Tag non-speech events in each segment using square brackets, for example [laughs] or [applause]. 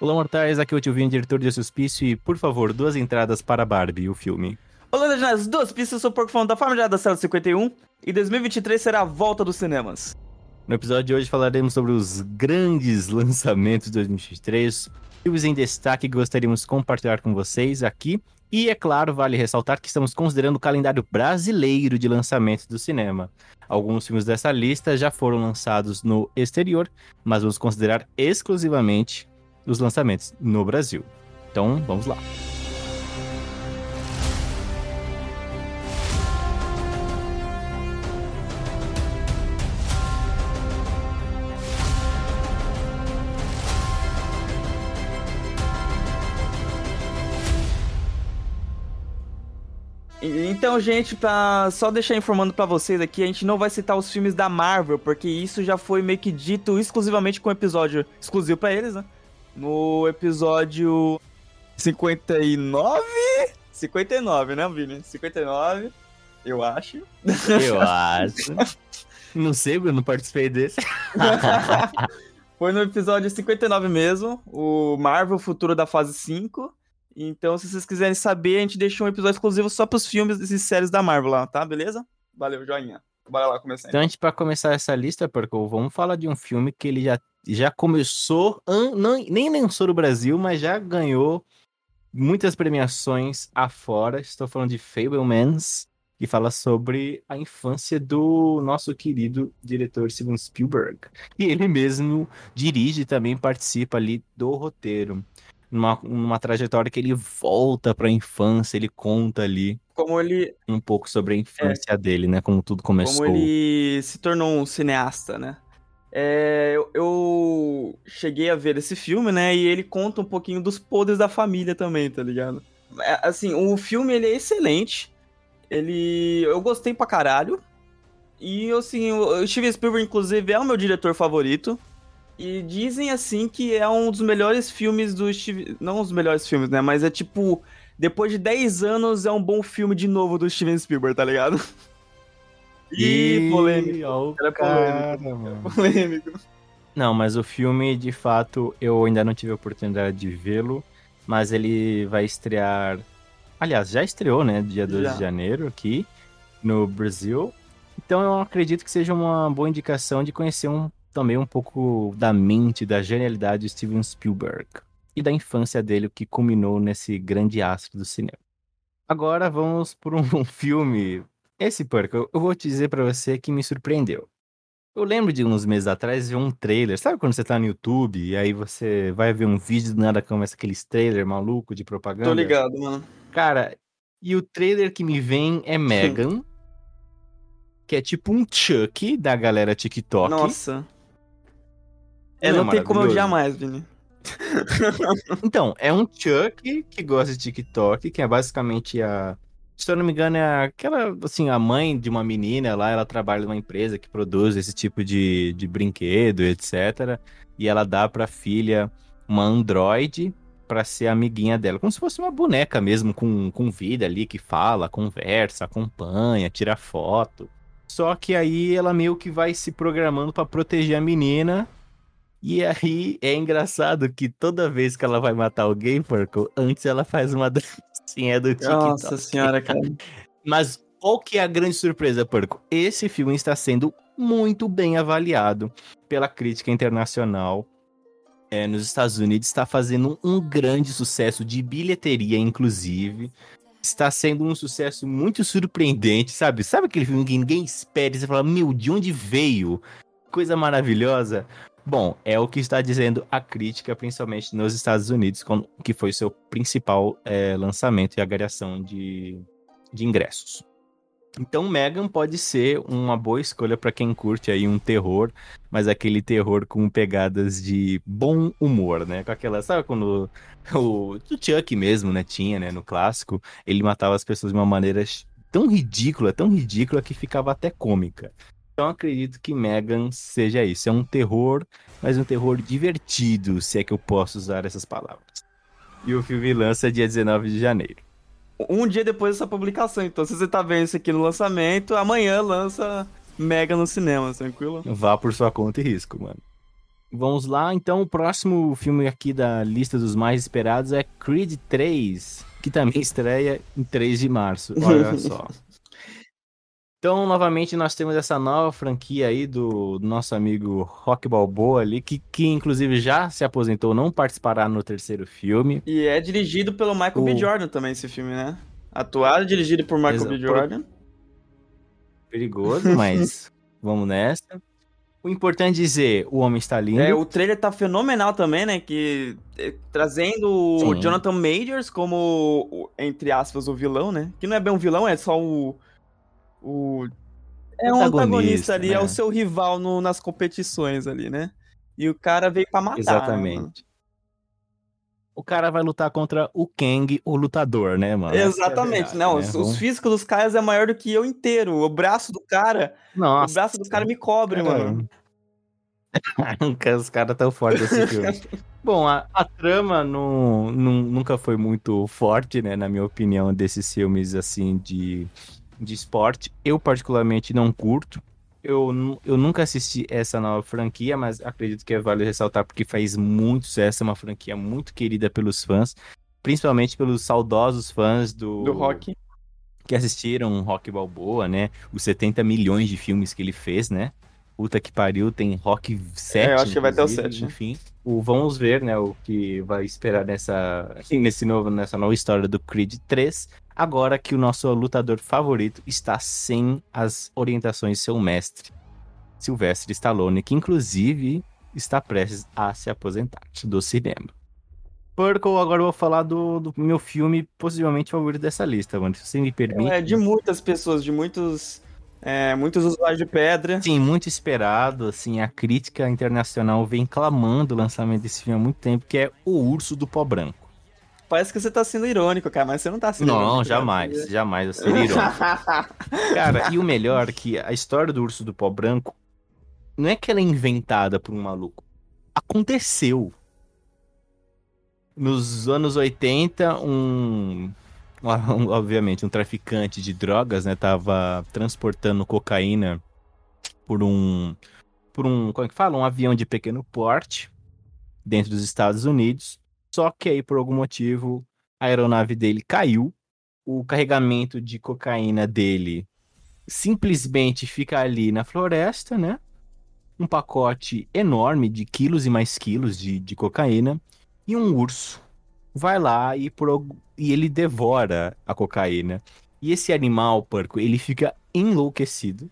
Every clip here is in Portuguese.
Olá, mortais, aqui é o Tio Vinho, diretor de Suspício, e, por favor, duas entradas para Barbie, o filme. Olá, Legendários, duas pistas, eu sou o Porco Falando da Família da Cela 51, e 2023 será a volta dos cinemas. No episódio de hoje falaremos sobre os grandes lançamentos de 2023, filmes em destaque que gostaríamos de compartilhar com vocês aqui, e, é claro, vale ressaltar que estamos considerando o calendário brasileiro de lançamentos do cinema. Alguns filmes dessa lista já foram lançados no exterior, mas vamos considerar exclusivamente os lançamentos no Brasil. Então, vamos lá. Então, gente, pra só deixar informando para vocês aqui, a gente não vai citar os filmes da Marvel, porque isso já foi meio que dito exclusivamente com um episódio exclusivo para eles, né? No episódio 59? 59, né, Vini? 59, eu acho. Eu [laughs] acho. não sei, eu não participei desse. [laughs] foi no episódio 59 mesmo, o Marvel Futuro da Fase 5. Então, se vocês quiserem saber, a gente deixou um episódio exclusivo só pros filmes e séries da Marvel lá, tá? Beleza? Valeu, joinha. Bora lá começar. Então, a gente, pra começar essa lista, Porco, vamos falar de um filme que ele já, já começou, não, nem lançou no Brasil, mas já ganhou muitas premiações afora. Estou falando de Fablemans, que fala sobre a infância do nosso querido diretor Steven Spielberg. E ele mesmo dirige e também participa ali do roteiro numa, numa trajetória que ele volta para a infância, ele conta ali como ele um pouco sobre a infância é, dele, né? Como tudo começou. Como ele se tornou um cineasta, né? É, eu, eu, cheguei a ver esse filme, né? E ele conta um pouquinho dos poderes da família também, tá ligado? É, assim, o filme ele é excelente. Ele, eu gostei pra caralho. E assim, o Steven Spielberg inclusive é o meu diretor favorito. E dizem assim que é um dos melhores filmes do Steve. Não os melhores filmes, né? Mas é tipo. Depois de 10 anos é um bom filme de novo do Steven Spielberg, tá ligado? [laughs] E polêmico. Era cara, polêmico. polêmico. Não, mas o filme, de fato, eu ainda não tive a oportunidade de vê-lo. Mas ele vai estrear. Aliás, já estreou, né? Dia 12 já. de janeiro aqui no Brasil. Então eu acredito que seja uma boa indicação de conhecer um também um pouco da mente, da genialidade de Steven Spielberg e da infância dele, o que culminou nesse grande astro do cinema. Agora vamos por um [laughs] filme. Esse porco, eu, eu vou te dizer para você que me surpreendeu. Eu lembro de uns meses atrás ver um trailer. Sabe quando você tá no YouTube e aí você vai ver um vídeo do nada começa aqueles trailer maluco de propaganda? Tô ligado, mano. Cara, e o trailer que me vem é Megan, que é tipo um Chuck da galera TikTok. Nossa. É, não, não tem como eu odiar mais, Vini. então, é um Chuck que gosta de TikTok, que é basicamente a. Se eu não me engano, é aquela, assim, a mãe de uma menina lá, ela trabalha numa empresa que produz esse tipo de, de brinquedo, etc. E ela dá pra filha uma Android para ser amiguinha dela, como se fosse uma boneca mesmo, com, com vida ali, que fala, conversa, acompanha, tira foto. Só que aí ela meio que vai se programando para proteger a menina e aí é engraçado que toda vez que ela vai matar alguém, Porco, antes ela faz uma dancinha do TikTok. Nossa senhora, cara. Mas qual que é a grande surpresa, Porco? Esse filme está sendo muito bem avaliado pela crítica internacional. É, nos Estados Unidos está fazendo um grande sucesso de bilheteria, inclusive. Está sendo um sucesso muito surpreendente, sabe? Sabe aquele filme que ninguém espera e você fala, meu, de onde veio? Coisa maravilhosa. Bom, é o que está dizendo a crítica, principalmente nos Estados Unidos, que foi seu principal é, lançamento e agregação de, de ingressos. Então, Megan pode ser uma boa escolha para quem curte aí um terror, mas aquele terror com pegadas de bom humor, né? Com aquela, sabe quando o, o Chuck mesmo, né, tinha, né, no clássico, ele matava as pessoas de uma maneira tão ridícula, tão ridícula que ficava até cômica. Então acredito que Megan seja isso. É um terror, mas um terror divertido, se é que eu posso usar essas palavras. E o filme lança dia 19 de janeiro. Um dia depois dessa publicação. Então, se você tá vendo isso aqui no lançamento, amanhã lança Mega no cinema, tranquilo? Vá por sua conta e risco, mano. Vamos lá, então o próximo filme aqui da lista dos mais esperados é Creed 3, que também estreia em 3 de março. Olha [laughs] só. Então, novamente, nós temos essa nova franquia aí do, do nosso amigo Rock Balboa ali, que, que inclusive já se aposentou, não participará no terceiro filme. E é dirigido pelo Michael o... B. Jordan também, esse filme, né? Atuado e dirigido por Michael Exato. B. Jordan. Perigoso, mas [laughs] vamos nessa. O importante é dizer, o homem está lindo. É, o trailer tá fenomenal também, né? Que é, trazendo Sim. o Jonathan Majors como, entre aspas, o vilão, né? Que não é bem um vilão, é só o o é um antagonista ali, né? é o né? seu rival no, nas competições ali, né? E o cara veio para matar. Exatamente. Mano. O cara vai lutar contra o Kang, o lutador, né, mano? Exatamente. É verdade, Não, né? os, os, físicos dos caras é maior do que eu inteiro. O braço do cara. Nossa. O braço do cara me cobre, mano. Os caras tão fortes desse [laughs] filme. Bom, a, a trama não, não, nunca foi muito forte, né, na minha opinião, desses filmes, assim, de de esporte. Eu, particularmente, não curto. Eu, eu nunca assisti essa nova franquia, mas acredito que é vale ressaltar porque faz muito sucesso. É uma franquia muito querida pelos fãs, principalmente pelos saudosos fãs do, do rock que assistiram Rock Balboa, né? Os 70 milhões de filmes que ele fez, né? Puta que pariu, tem Rock 7. É, eu acho que vai ter o 7. Enfim, o, vamos ver, né, o que vai esperar nessa, [laughs] nesse novo, nessa nova história do Creed 3. Agora que o nosso lutador favorito está sem as orientações de seu mestre, Sylvester Stallone, que inclusive está prestes a se aposentar do cinema. Purple, agora eu vou falar do, do, meu filme possivelmente favorito dessa lista, mano. Se você me permite. É de muitas pessoas, de muitos é, muitos usuários de pedra. Sim, muito esperado. Assim, a crítica internacional vem clamando o lançamento desse filme há muito tempo, que é O Urso do Pó Branco. Parece que você tá sendo irônico, cara, mas você não tá sendo não, irônico. Não, jamais, né? jamais eu seria irônico. [laughs] cara, e o melhor é que a história do Urso do Pó Branco não é que ela é inventada por um maluco. Aconteceu. Nos anos 80, um obviamente, um traficante de drogas, né, tava transportando cocaína por um por um, como é que fala, um avião de pequeno porte dentro dos Estados Unidos. Só que aí por algum motivo a aeronave dele caiu, o carregamento de cocaína dele simplesmente fica ali na floresta, né? Um pacote enorme de quilos e mais quilos de, de cocaína e um urso vai lá e, por, e ele devora a cocaína. E esse animal, porco, ele fica enlouquecido,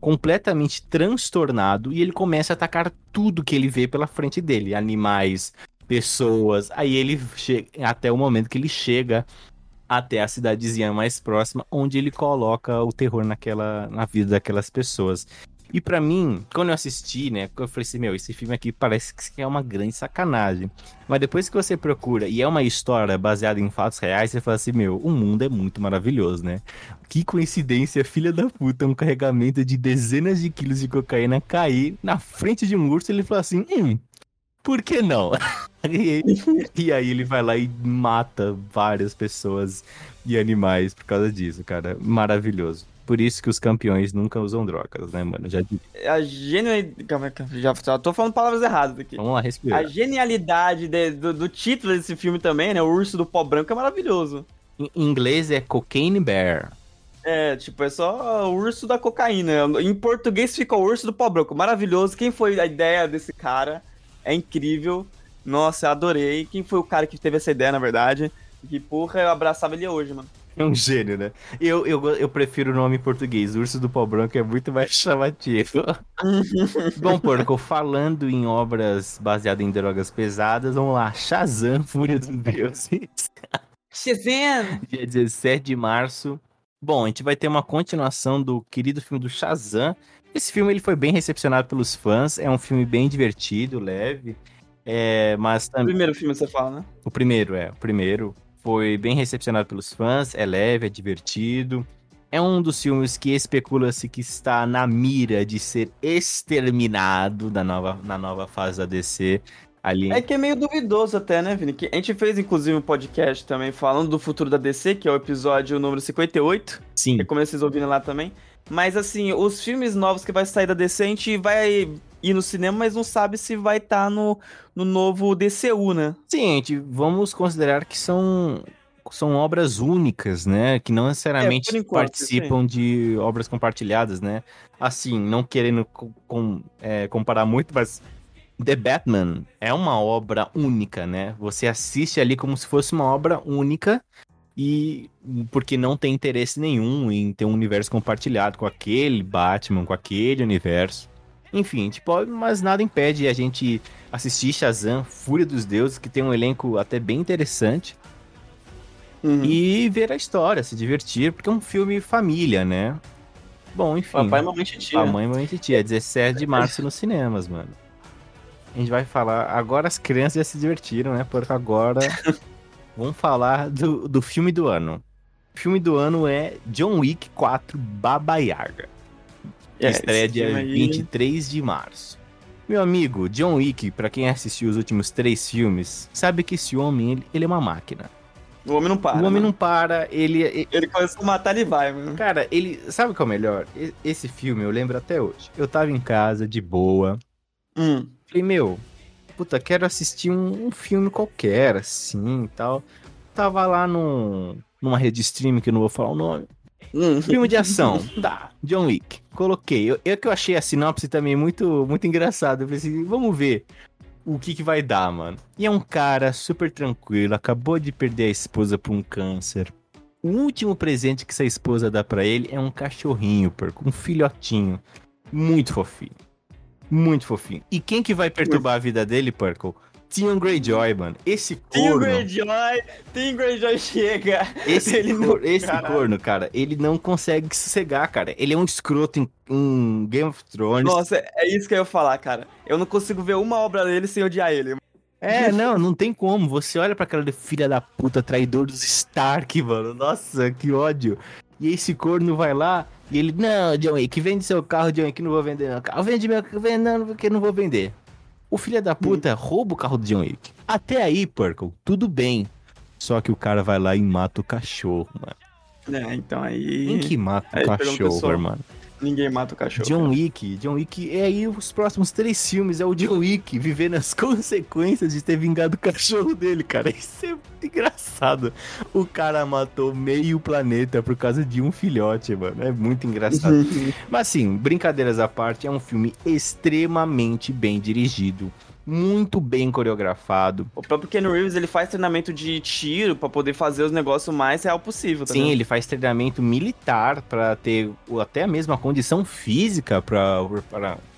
completamente transtornado, e ele começa a atacar tudo que ele vê pela frente dele: animais, pessoas. Aí ele chega até o momento que ele chega até a cidadezinha mais próxima, onde ele coloca o terror naquela na vida daquelas pessoas. E para mim, quando eu assisti, né, eu falei assim, meu, esse filme aqui parece que é uma grande sacanagem. Mas depois que você procura e é uma história baseada em fatos reais, você fala assim, meu, o mundo é muito maravilhoso, né? Que coincidência, filha da puta, um carregamento de dezenas de quilos de cocaína cair na frente de um urso e ele falou assim, hum, por que não? [laughs] [laughs] e, e aí ele vai lá e mata várias pessoas e animais por causa disso, cara. Maravilhoso. Por isso que os campeões nunca usam drogas, né, mano? Já A genialidade. Já, já tô falando palavras erradas aqui. Vamos lá, respira. A genialidade de, do, do, título desse filme também, né? O urso do pó branco é maravilhoso. Em inglês é Cocaine Bear. É, tipo, é só o urso da cocaína. Em português fica o urso do pó branco. Maravilhoso. Quem foi a ideia desse cara? É incrível. Nossa, adorei. Quem foi o cara que teve essa ideia, na verdade? Que porra, eu abraçava ele hoje, mano. É um gênio, né? Eu, eu, eu prefiro o nome em português. Urso do Pau Branco é muito mais [laughs] chamativo. [laughs] Bom, porco, falando em obras baseadas em drogas pesadas, vamos lá. Shazam, Fúria dos Deuses. Shazam! [laughs] Dia 17 de março. Bom, a gente vai ter uma continuação do querido filme do Shazam. Esse filme ele foi bem recepcionado pelos fãs. É um filme bem divertido, leve. É, mas também... O primeiro filme você fala, né? O primeiro, é. O primeiro foi bem recepcionado pelos fãs, é leve, é divertido. É um dos filmes que especula-se que está na mira de ser exterminado da nova, na nova fase da DC. Ali. É que é meio duvidoso até, né, Vini? Que a gente fez, inclusive, um podcast também falando do futuro da DC, que é o episódio número 58. Sim. Recomendo vocês ouvirem lá também. Mas, assim, os filmes novos que vai sair da DC, a gente vai ir no cinema, mas não sabe se vai estar tá no, no novo DCU, né? Sim, gente, vamos considerar que são, são obras únicas, né? Que não necessariamente É, enquanto, participam sim. de obras compartilhadas, né? Assim, não querendo com, com- é, comparar muito, mas The Batman é uma obra única, né? Você assiste ali como se fosse uma obra única e porque não tem interesse nenhum em ter um universo compartilhado com aquele Batman, com aquele universo. Enfim, tipo, mas nada impede a gente assistir Shazam, Fúria dos Deuses, que tem um elenco até bem interessante, Uhum. e ver a história, se divertir, porque é um filme família, né? Bom, enfim. Papai e mamãe titia. Mamãe, mamãe, titia. É 17 de março nos cinemas, mano. A gente vai falar. Agora as crianças já se divertiram, né? Porque agora. [laughs] vamos falar do, do filme do ano. O filme do ano é John Wick 4 Baba Yaga. É, estreia dia aí- 23 de março. Meu amigo, John Wick, pra quem assistiu os últimos três filmes, sabe que esse homem, ele, ele é uma máquina. O homem não para. o homem mano. não para, ele, ele- Ele começa a matar, ele vai, mano. Cara, ele. Sabe o que é o melhor? E- Esse filme eu lembro até hoje. Eu tava em casa, de boa. Hum. Falei, meu, puta, quero assistir um, um filme qualquer, assim e tal. Tava lá num, numa rede streaming que eu não vou falar o nome. Hum. Filme de ação. [laughs] tá, John Wick. Coloquei. Eu, eu que eu achei a sinopse também muito, muito engraçado. Eu assim, vamos ver o que que vai dar, mano. E é um cara super tranquilo, acabou de perder a esposa por um câncer. O último presente que essa esposa dá pra ele é um cachorrinho, porco, um filhotinho. Muito fofinho. Muito fofinho. E quem que vai perturbar a vida dele, Purple? Theon Greyjoy, mano. Esse corno... Greyjoy, Tim Greyjoy chega. Esse, Ele não- esse caralho. corno, cara, ele não consegue sossegar, cara. Ele é um escroto em, em Game of Thrones. Nossa, é isso que eu ia falar, cara. Eu não consigo ver uma obra dele sem odiar ele. É, [laughs] não, não tem como. Você olha pra cara de filha da puta, traidor dos Stark, mano. Nossa, que ódio. E esse corno vai lá e ele, não, John Wick, vende seu carro, John Wick, não vou vender meu carro. Vende meu carro, vende, não, porque não vou vender. O filho da puta rouba o carro do John Wick. Até aí, Purple, tudo bem. Só que o cara vai lá e mata o cachorro, mano. É, então aí. Quem que mata Aí o cachorro, só. Ninguém mata o cachorro. John Wick, John Wick, é aí os próximos três filmes, é o John Wick vivendo as [laughs] consequências de ter vingado o cachorro dele, cara. Isso é muito engraçado. O cara matou meio planeta por causa de um filhote, mano. É muito engraçado. [laughs] Mas assim, brincadeiras à parte, é um filme extremamente bem dirigido, muito bem coreografado. O próprio Ken Reeves, ele faz treinamento de tiro pra poder fazer os negócios mais real possível, tá Sim, ligado? ele faz treinamento militar pra ter até a mesma condição física pra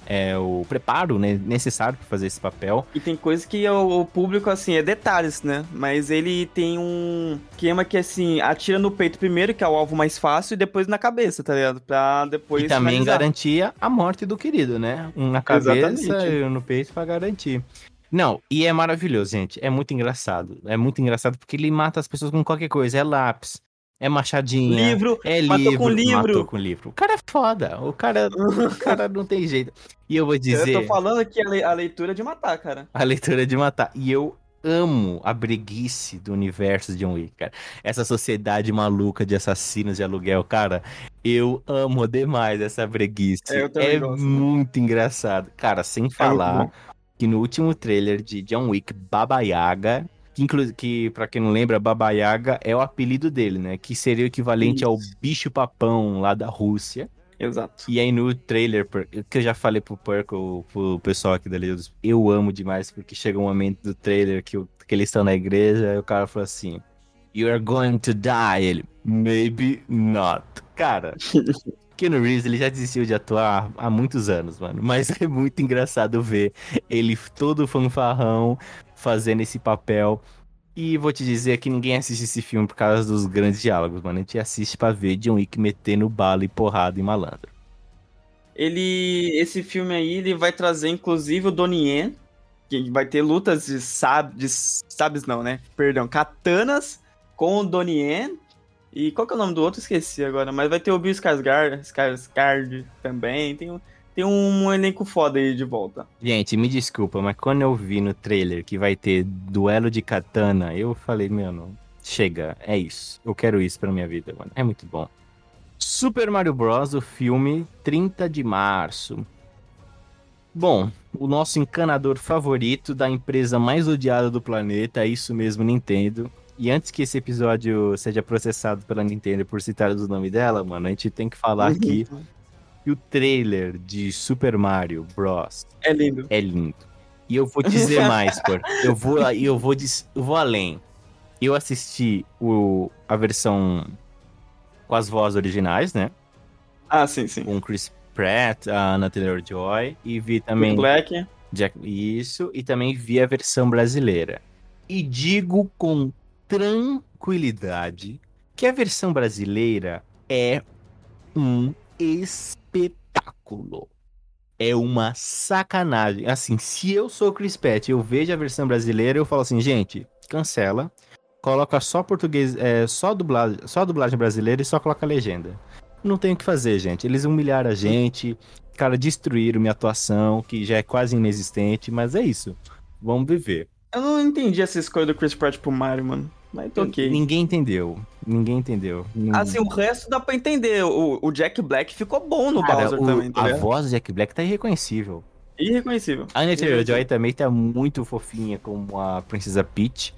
é, o preparo né, necessário pra fazer esse papel. E tem coisa que o, o público, assim, é detalhes, né? Mas ele tem um esquema que, assim, atira no peito primeiro, que é o alvo mais fácil, e depois na cabeça, tá ligado? Pra depois e também finalizar. garantia a morte do querido, né? Um na cabeça e um no peito pra garantir. Não, e é maravilhoso, gente. É muito engraçado. É muito engraçado porque ele mata as pessoas com qualquer coisa. É lápis, é machadinha. Livro, É matou livro, com livro. matou com livro. O cara é foda. O cara, o cara não tem jeito. E eu vou dizer. Eu tô falando que a, le- a leitura é de matar, cara. A leitura de matar. E eu amo a breguice do universo de John Wick, cara. Essa sociedade maluca de assassinos de aluguel, cara. Eu amo demais essa breguice. É, eu também É muito engraçado. Cara, sem falar bom. que no último trailer de John Wick, Baba Yaga, que, que pra quem não lembra, Baba Yaga é o apelido dele, né? Que seria o equivalente ao Isso. bicho papão lá da Rússia. Exato. E aí no trailer, que eu já falei pro Purple, pro pessoal aqui da Liga dos... Eu amo demais, porque chega um momento do trailer que, que eles estão na igreja e o cara falou assim... You are going to die. Ele, maybe not. Cara, [laughs] Keanu Reeves, ele já desistiu de atuar há muitos anos, mano. Mas [laughs] é muito engraçado ver ele todo fanfarrão fazendo esse papel. E vou te dizer que ninguém assiste esse filme por causa dos grandes diálogos, mano. A gente assiste pra ver John Wick metendo bala e porrada em malandro. Ele. Esse filme aí, ele vai trazer, inclusive, o Donnie que vai ter lutas de de sabes não, né? Perdão, katanas com o Donnie. E qual que é o nome do outro? Esqueci agora, mas vai ter o Bill Skarsgård, Skarsgård também. Tem, tem um elenco foda aí de volta. Gente, me desculpa, mas quando eu vi no trailer que vai ter duelo de katana, eu falei, mano, chega, é isso. Eu quero isso pra minha vida, mano. É muito bom. Super Mario Bros., o filme, 30 de março. Bom, o nosso encanador favorito da empresa mais odiada do planeta, é isso mesmo, Nintendo. E antes que esse episódio seja processado pela Nintendo por citar o nome dela, mano, a gente tem que falar aqui que o trailer de Super Mario Bros. É lindo. É lindo. E eu vou dizer [laughs] mais, por eu vou eu vou eu vou além. Eu assisti o, a versão com as vozes originais, né? Ah, sim, sim. Com Chris Pratt, a Anna Taylor-Joy e vi também Black. Jack, isso, e também vi a versão brasileira. E digo com tranquilidade que a versão brasileira é um espetáculo. É uma sacanagem. Assim, se eu sou Chris Pratt eu vejo a versão brasileira, eu falo assim, gente, cancela, coloca só português, é, só dublagem, só dublagem brasileira e só coloca legenda. Não tem o que fazer, gente. Eles humilharam a gente, cara, destruíram minha atuação, que já é quase inexistente, mas é isso. Vamos viver. Eu não entendi essa escolha do Chris Pratt pro Mario, mano. Mas tô ok. Ninguém entendeu. Ninguém entendeu. Ninguém... Assim, o resto dá pra entender. O, o Jack Black ficou bom no Cara, Bowser o, também, tá A voz do Jack Black tá irreconhecível. Irreconhecível. A Anya Taylor-Joy também tá muito fofinha como a Princesa Peach.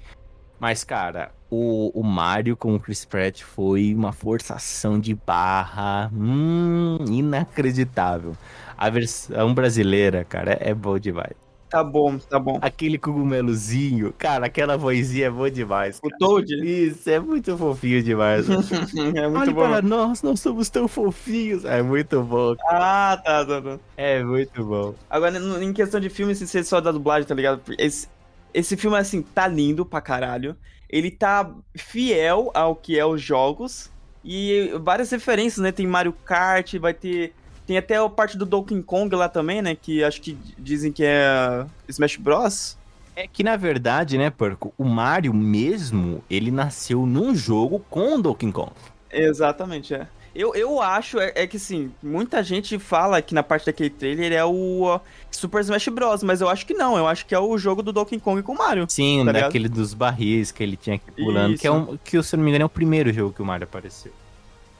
Mas, cara, o, o Mario com o Chris Pratt foi uma forçação de barra hum, inacreditável. A versão brasileira, cara, é bom demais. Tá bom, tá bom. Aquele cogumelozinho, cara, aquela vozinha é boa demais. Cara. O Toad? Isso, é muito fofinho demais. [laughs] é muito Olha bom. para nós, nós somos tão fofinhos. É muito bom. Ah, tá, tá, tá. É muito bom. Agora, em questão de filme, se ser só da dublagem, tá ligado? Esse, esse filme, assim, tá lindo pra caralho. Ele tá fiel ao que é os jogos. E várias referências, né? Tem Mario Kart, vai ter tem até a parte do Donkey Kong lá também, né? Que acho que dizem que é Smash Bros. É que na verdade, né, Porco, o Mario mesmo, ele nasceu num jogo com o Donkey Kong. Exatamente, é. Eu, eu acho, é, é, que sim, muita gente fala que na parte daquele trailer é o Super Smash Bros, mas eu acho que não, eu acho que é o jogo do Donkey Kong com o Mario. Sim, tá daquele ligado? dos barris que ele tinha que pulando, isso. que é um, que se eu não me engano é o primeiro jogo que o Mario apareceu.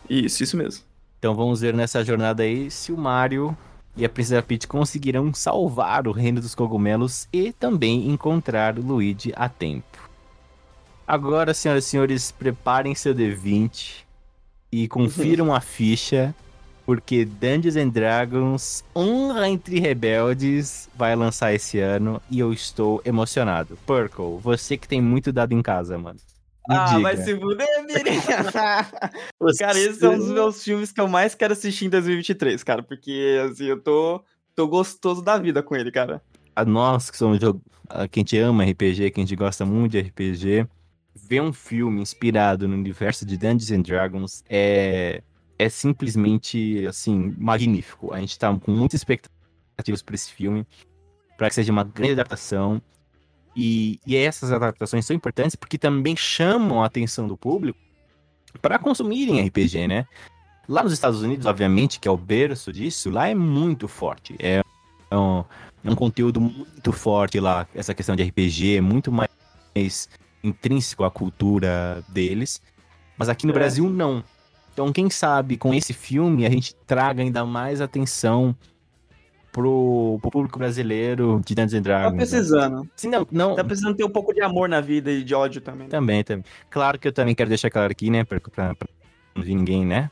Isso, isso mesmo. Então vamos ver nessa jornada aí se o Mario e a Princesa Peach conseguirão salvar o reino dos cogumelos e também encontrar o Luigi a tempo. Agora, senhoras e senhores, preparem seu D20 e confiram a ficha, porque Dungeons and Dragons Honra entre Rebeldes vai lançar esse ano e eu estou emocionado. Purple, você que tem muito dado em casa, mano. Me ah, diga. vai se fuder, Miriam. [laughs] cara, esse é um dos meus filmes que eu mais quero assistir em 2023, cara. Porque, assim, eu tô, tô gostoso da vida com ele, cara. A nós que somos quem te ama RPG, quem te gosta muito de RPG, ver um filme inspirado no universo de Dungeons and Dragons é, é simplesmente, assim, magnífico. A gente tá com muitas expectativas para esse filme, para que seja uma grande adaptação. E, e essas adaptações são importantes porque também chamam a atenção do público para consumirem RPG, né? Lá nos Estados Unidos, obviamente, que é o berço disso, lá é muito forte. É um, é um conteúdo muito forte lá, essa questão de RPG, muito mais intrínseco à cultura deles. Mas aqui no é. Brasil, não. Então, quem sabe com esse filme a gente traga ainda mais atenção pro, pro público brasileiro de Dungeons and Dragons. Tá precisando. Né? Sim, não, não. Tá precisando ter um pouco de amor na vida e de ódio também. Também, também. Claro que eu também quero deixar claro aqui, né, pra, pra, pra não vir ninguém, né,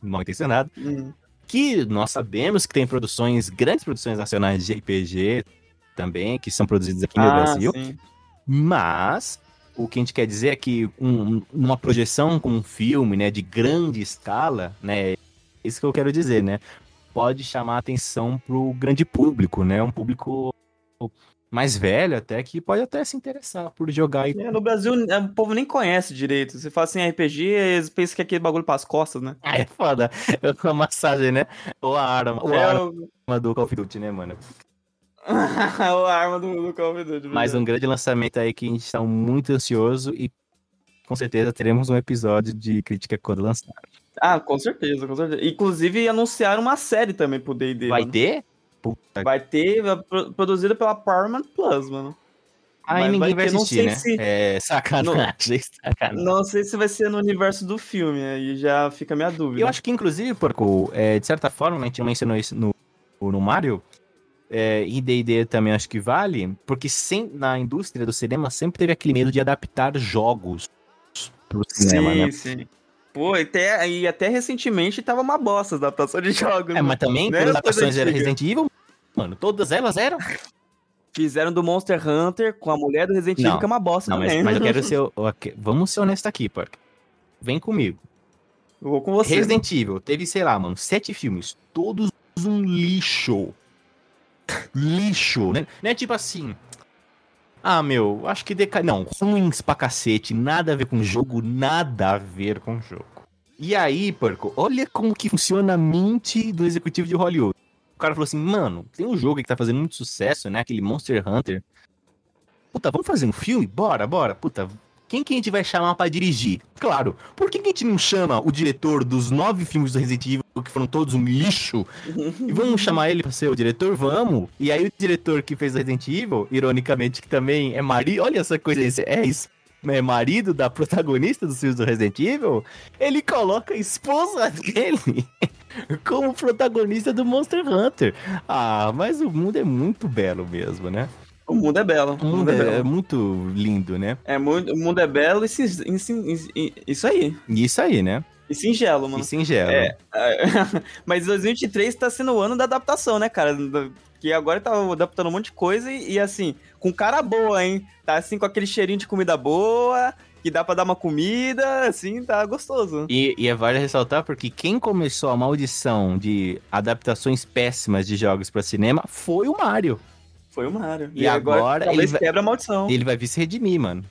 mal intencionado, uhum. que nós sabemos que tem produções, grandes produções nacionais de RPG também, que são produzidas aqui no ah, Brasil, sim. mas o que a gente quer dizer é que um, uma projeção com um filme, né, de grande escala, né, é isso que eu quero dizer, né? Pode chamar atenção pro grande público, né? Um público mais velho até, que pode até se interessar por jogar. E... É, no Brasil, é, o povo nem conhece direito. Você fala assim, RPG, eles pensam que é aquele bagulho pras costas, né? Ah, é foda. É uma massagem, né? Ou a arma. Ou a arma do Call of Duty, né, mano? [laughs] a arma do, do Call of Duty. Mais um grande lançamento aí que a gente está muito ansioso e com certeza teremos um episódio de crítica quando lançar. Ah, com certeza, com certeza. Inclusive, anunciaram uma série também pro D&D. Vai mano. ter? Puta Vai ter, vai pro- produzida pela Paramount Plus, mano. Aí Mas ninguém vai vai ter, não assistir, sei né? se- É sacanagem, sacanagem. Não sei se vai ser no universo do filme, aí já fica a minha dúvida. Eu acho que, inclusive, Porco, é, de certa forma, a gente mencionou isso no, no Mario, é, e D&D também acho que vale, porque sem, na indústria do cinema sempre teve aquele medo de adaptar jogos pro cinema, sim, né? sim. Pô, e até, e até recentemente tava uma bosta a adaptação de jogos. É, né? mas também, quando era as adaptações eram. Resident Evil, mano, todas elas eram. Fizeram do Monster Hunter com a mulher do Resident Evil, Não, que é uma bosta Não, mas, também. mas eu quero ser. [laughs] o- ok, Vamos ser honestos aqui, Porco. Vem comigo. Eu vou com você. Resident Evil teve, sei lá, mano, sete filmes, todos um lixo. lixo, né? Não é tipo assim. Ah, meu, acho que deca... Não, ruins pra cacete, nada a ver com jogo, nada a ver com jogo. E aí, porco, olha como que funciona a mente do executivo de Hollywood. O cara falou assim, mano, tem um jogo que tá fazendo muito sucesso, né? Aquele Monster Hunter. Puta, vamos fazer um filme? Bora, bora. Puta, quem que a gente vai chamar pra dirigir? Claro, por que, que a gente não chama o diretor dos nove filmes do Resident Evil, que foram todos um lixo, e vamos chamar ele pra ser o diretor? Vamos! E aí o diretor que fez Resident Evil, ironicamente, que também é marido, olha essa coisa, é, es- é marido da protagonista dos filmes do Resident Evil, ele coloca a esposa [laughs] dele como protagonista do Monster Hunter. Ah, mas o mundo é muito belo mesmo, né? O mundo é belo. O mundo é, é muito lindo, né? É muito, o mundo é belo e, sin- e e- isso aí. Isso aí, né? E singelo, mano. E singelo. É. [laughs] Mas 2023 tá sendo o ano da adaptação, né, cara? Que agora tá adaptando um monte de coisa e, e, assim, com cara boa, hein? Tá assim com aquele cheirinho de comida boa, que dá pra dar uma comida, assim, tá gostoso. E, e é vale ressaltar porque quem começou a maldição de adaptações péssimas de jogos pra cinema foi o Mario. Foi o Mario. E agora talvez ele vai- quebra a maldição. Ele vai vir se redimir, mano.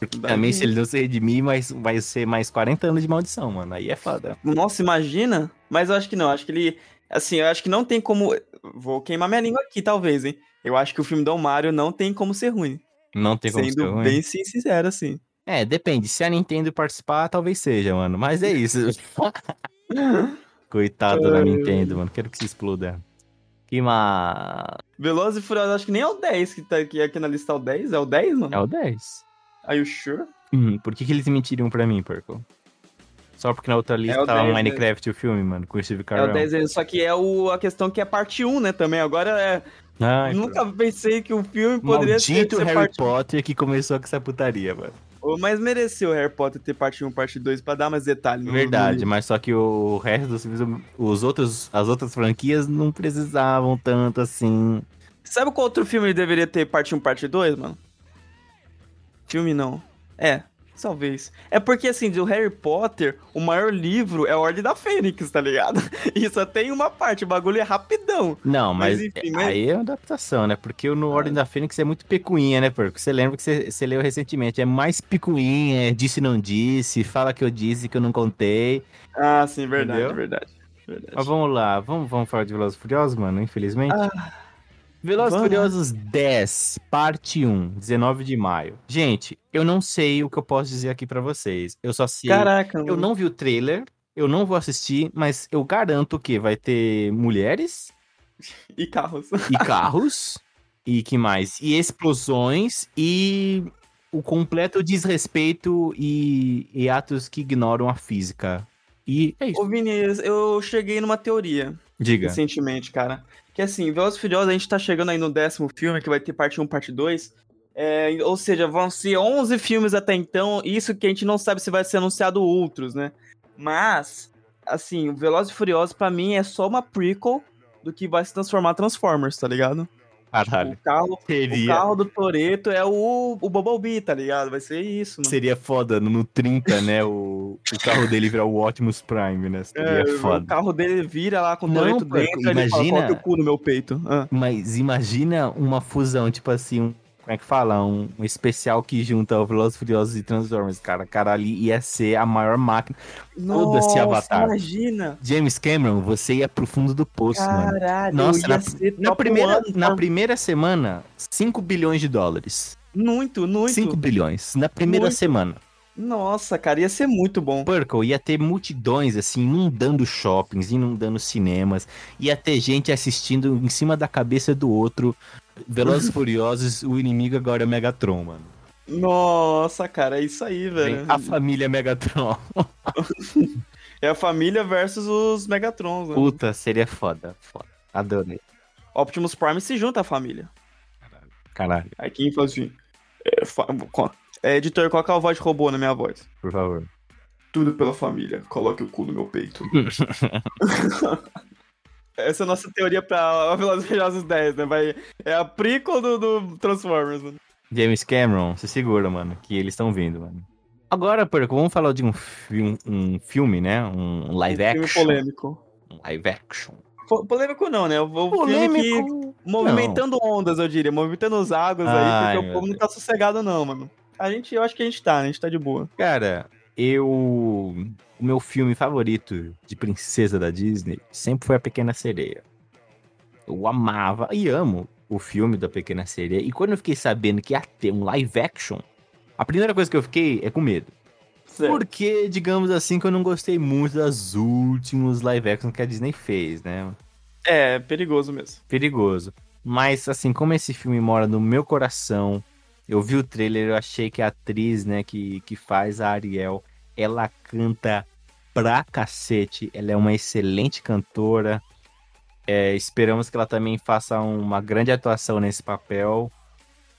Porque Vai também, vir. se ele não se redimir, vai, vai ser mais 40 anos de maldição, mano. Aí é foda. Nossa, imagina. Mas eu acho que não. Acho que ele. Assim, eu acho que não tem como. Vou queimar minha língua aqui, talvez, hein? Eu acho que o filme do Mario não tem como ser ruim. Não tem como ser sendo ruim. bem sim, sincero, assim. É, depende. Se a Nintendo participar, talvez seja, mano. Mas é isso. [laughs] Coitado da. Nintendo, mano. Quero que se exploda. Que ma... Velozes e Furiosos, acho que nem é o 10 que tá aqui, aqui na lista. É o 10? É o 10, mano? É o 10. Are you sure? Hum, por que, que eles mentiriam pra mim, Porco? Só porque na outra lista É tava 10, né? Minecraft o filme, mano, com o Steve É Carell. o 10, só que é o, a questão que é parte 1, né, também. Agora, é, Ai, nunca pensei que um filme poderia ser, Maldito ser Harry parte 1. Potter que começou com essa putaria, mano. Mas mereceu o Harry Potter ter parte 1 parte 2 pra dar mais detalhe. no- no Verdade, mas só que o resto dos filmes, os outros, as outras franquias não precisavam tanto assim. Sabe qual outro filme deveria ter parte 1 parte 2, mano? Filme não. É, talvez. É porque, assim, do Harry Potter, o maior livro é a Ordem da Fênix, tá ligado? [laughs] E só tem uma parte, o bagulho é rapidão. Não, mas, Mas enfim, mas- aí é uma adaptação, né? Porque o No Ordem da Fênix é muito picuinha, né, Porco? Você lembra que você, você leu recentemente. É mais picuinha, é disse não disse, fala que eu disse que eu não contei. Ah, sim, verdade, verdade. verdade. Mas vamos lá, vamos, vamos falar de Velozes Furiosos, mano, infelizmente. Velozes vamos. Furiosos 10, parte 1, 19 de maio. Gente, eu não sei o que eu posso dizer aqui pra vocês. Eu só sei... Caraca, Eu mano. não vi o trailer, eu não vou assistir, mas eu garanto que vai ter mulheres E carros. e carros e que mais? E explosões e o completo desrespeito e, e atos que ignoram a física. E é isso. Ô, Vini, eu cheguei numa teoria Diga. recentemente, cara. Que assim, Velozes e Furiosos, a gente tá chegando aí no décimo filme, que vai ter parte 1, parte 2. É, ou seja, vão ser 11 filmes até então, isso que a gente não sabe se vai ser anunciado outros, né? Mas, assim, o Velozes e Furiosos pra mim é só uma prequel do que vai se transformar Transformers, tá ligado? Caralho. O carro, o Seria, carro do Toreto é o, o Bumblebee, tá ligado? Vai ser isso, mano. seria foda no 30, né? O, o carro dele virar o Optimus Prime, né? Seria É, o foda. carro dele vira lá com o Toreto dentro, ele fala, imagina- o cu no meu peito. Ah. Mas imagina uma fusão, tipo assim, um, como é que fala? Um, um especial que junta o Velozes Furiosos e Transformers, cara. Cara, ali ia ser a maior máquina. Foda-se, Avatar. imagina. James Cameron, você ia pro fundo do poço, mano. Caralho, Nossa, ia na- Na primeira, one, na primeira semana, 5 bilhões de dólares. Muito, muito. 5 bilhões. Na primeira Muito. semana. Nossa, cara, ia ser muito bom. Purple ia ter multidões, assim, inundando shoppings, inundando cinemas. Ia ter gente assistindo em cima da cabeça do outro. Velozes e [laughs] Furiosos, o inimigo agora é Megatron, mano. Nossa, cara, é isso aí, velho. A família Megatron. [laughs] é a família versus os Megatrons, né? Puta, seria foda, foda. Adorei. Optimus Prime se junta à família. Caralho. Caralho. Aí quem faz assim... É, fa... é, editor, coloca a voz de robô na minha voz. Por favor. Tudo pela família. Coloque o cu no meu peito. [laughs] Essa é a nossa teoria pra Velozes Furiosos 10, né? Vai... É a prequel do, do Transformers, né? James Cameron, se segura, mano, que eles estão vindo, mano. Agora, Perco, vamos falar de um, fi um filme, né? Um live um action. Filme polêmico. Um live action. polêmico não, né? O polêmico... filme que... Movimentando não. ondas, eu diria. Movimentando os águas Ai, aí, porque o povo não tá sossegado não, mano. A gente, eu acho que a gente tá, né? A gente tá de boa. Cara, eu... O meu filme favorito de princesa da Disney sempre foi A Pequena Sereia. Eu amava e amo o filme da Pequena Sereia. E quando eu fiquei sabendo que ia ter um live action, a primeira coisa que eu fiquei é com medo. Certo. Porque, digamos assim, que eu não gostei muito das últimos live action que a Disney fez, né? É, perigoso mesmo. Perigoso. Mas, assim, como esse filme mora no meu coração, eu vi o trailer, eu achei que a atriz, né, que, que faz a Ariel, ela canta pra cacete. Ela é uma excelente cantora. É, esperamos que ela também faça uma grande atuação nesse papel.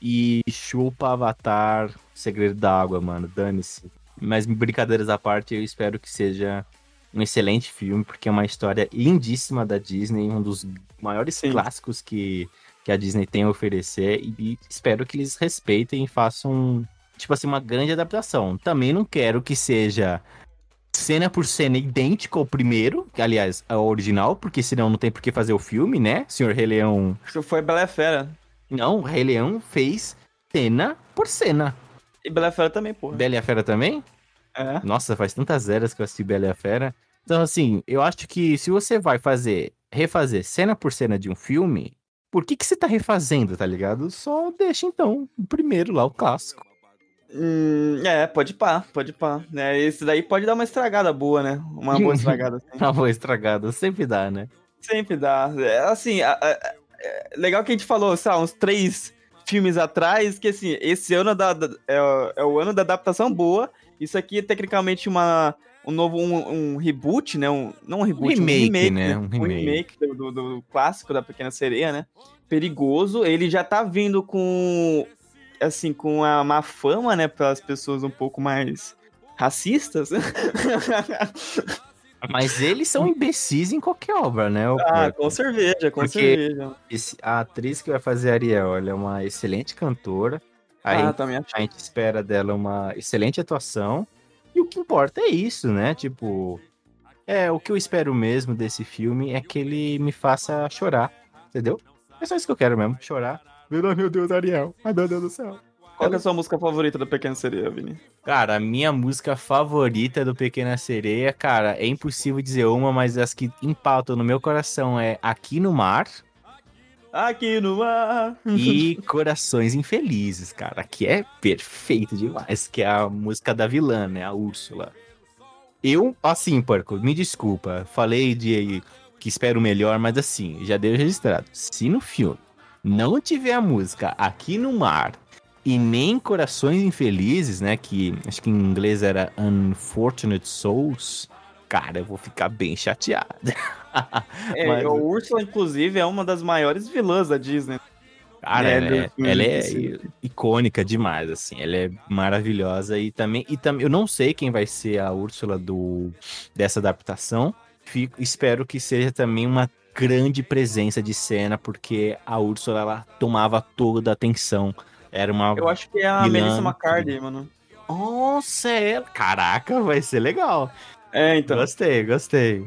E chupa Avatar, Segredo da Água, mano. Dane-se. Mas brincadeiras à parte, eu espero que seja um excelente filme, porque é uma história lindíssima da Disney, um dos maiores Sim. clássicos que, que a Disney tem a oferecer. E, espero que eles respeitem e façam, tipo assim, uma grande adaptação. Também não quero que seja cena por cena idêntico ao primeiro, que aliás, ao original, porque senão não tem por que fazer o filme, né? Senhor Rei Leão. Isso foi Bela Fera. Não, o Rei Leão fez cena por cena. E Bela Fera também, porra. Bela Fera também? É. Nossa, faz tantas eras que eu assisti Bela e a Fera. Então, assim, eu acho que se você vai fazer, refazer cena por cena de um filme, por que que você tá refazendo, tá ligado? Só deixa, então, o primeiro lá, o clássico. Hum, é, pode pá, pode pá. É, esse daí pode dar uma estragada boa, né? Uma boa [laughs] estragada. Assim. uma boa estragada, sempre dá, né? Sempre dá. É, assim, a, a, é legal que a gente falou, sabe, uns três filmes atrás, que assim, esse ano da, da é, é, o ano da adaptação boa. Isso aqui é tecnicamente uma, um novo, um, um reboot, né? Um, não um reboot, um remake, um remake né? Um remake, um remake do, do, do, clássico da Pequena Sereia, né? Perigoso. Ele já tá vindo com assim, com a má fama, né, para as pessoas um pouco mais racistas. [laughs] Mas eles são imbecis em qualquer obra, né? Ah, com cerveja, com Porque cerveja. Esse, a atriz que vai fazer a Ariel, ela é uma excelente cantora. Ah, gente, a gente espera dela uma excelente atuação. E o que importa é isso, né? Tipo, é o que eu espero mesmo desse filme é que ele me faça chorar, entendeu? É só isso que eu quero mesmo, chorar. Meu, meu Deus, Ariel. Ai, meu Deus do céu. Qual é a sua música favorita do Pequena Sereia, Vini? Cara, a minha música favorita do Pequena Sereia, cara, é impossível dizer uma, mas as que empautam no meu coração é Aqui no Mar. Aqui no mar. E Corações Infelizes, cara, que é perfeito demais, que é a música da vilã, né, a Úrsula. Eu, assim, porco, me desculpa, falei de que espero melhor, mas assim, já deu registrado. Se no filme não tiver a música Aqui no Mar e nem Corações Infelizes, né? Que acho que em inglês era Unfortunate Souls. Cara, eu vou ficar bem chateado. [laughs] é, Mas... o Úrsula, inclusive, é uma das maiores vilãs da Disney. Cara, é, ela, é, ela é icônica demais, assim. Ela é maravilhosa e também, e também, eu não sei quem vai ser a Úrsula do dessa adaptação. Fico, espero que seja também uma grande presença de cena, porque a Úrsula ela tomava toda a atenção. Era uma. Eu acho que é a Melissa McCarthy, mano. Nossa, é... Caraca, vai ser legal. É, então. Gostei, gostei.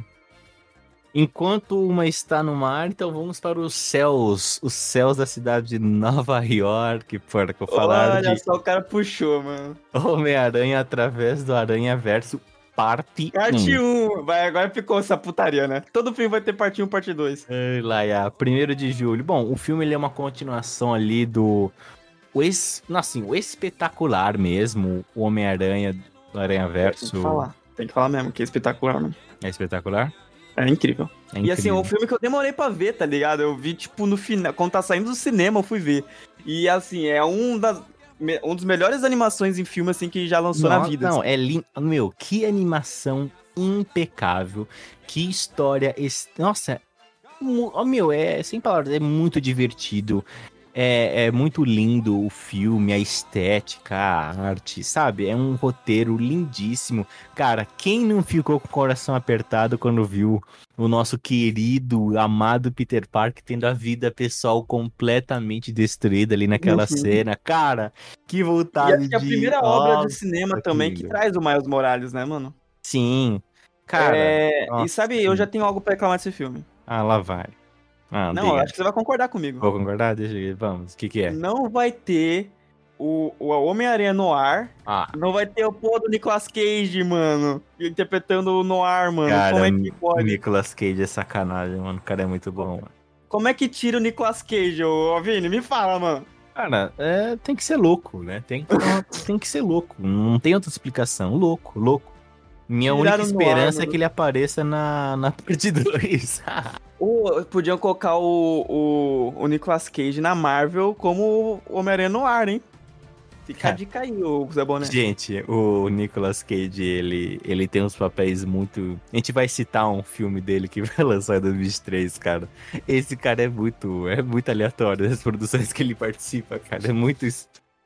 Enquanto uma está no mar, então vamos para os céus, os céus da cidade de Nova York, eu falar Olha de... só, o cara puxou, mano. Homem-Aranha através do Aranha Verso parte 1. Parte 1. Vai, agora ficou essa putaria, né? Todo filme vai ter parte 1, parte 2. Ai, lá, é, primeiro de julho. Bom, o filme ele é uma continuação ali do... O, es, assim, o espetacular mesmo, o Homem-Aranha do Aranha Verso. Falar. Tem que falar mesmo, que é espetacular, mano. É espetacular? É incrível. É E assim, é incrível. um filme que eu demorei pra ver, tá ligado? Eu vi, tipo, no final. Quando tá saindo do cinema, eu fui ver. E assim, é um, das, um dos melhores animações em filme, assim, que já lançou na Não, vida. Não, assim. é lindo. Meu, que animação impecável. Que história. Nossa, meu, é sem palavras, é muito divertido. É, é muito lindo o filme, a estética, a arte, sabe? É um roteiro lindíssimo. Cara, quem não ficou com o coração apertado quando viu o nosso querido, amado Peter Parker tendo a vida pessoal completamente destruída ali naquela Uhum. cena? Cara, que E vontade acho que é a de. primeira obra Nossa, de cinema também que traz o Miles Morales, né, mano? Sim. Cara. É, nossa, e sabe, eu já tenho algo pra reclamar desse filme. Ah, lá vai. Ah, Não, diga. eu acho que você vai concordar comigo. Vou concordar? Deixa eu ver. Vamos. O que que é? Não vai ter o, o Homem-Aranha no ar. Ah, Não vai ter o pô do Nicolas Cage, mano. Interpretando o Noir, mano. Cara, Como é que o pode? Nicolas Cage é sacanagem, mano. O cara é muito bom, mano. Como é que tira o Nicolas Cage, ô ô, Vini? Me fala, mano. Cara, é, tem que ser louco, né? Tem que, [laughs] tem que ser louco. Não tem outra explicação. Louco, louco. Minha Tiraram única no ar, esperança é que ele apareça na, na parte [laughs] 2. [laughs] Ou podiam colocar o, o, o Nicolas Cage na Marvel como o Homem-Aranha no ar, hein? Fica a Cara. dica aí, ô Zé Boné. Gente, o Nicolas Cage, ele, ele tem uns papéis muito. A gente vai citar um filme dele que [laughs] vai lançar em 2023, cara. Esse cara é muito. É muito aleatório as produções que ele participa, cara. É muito.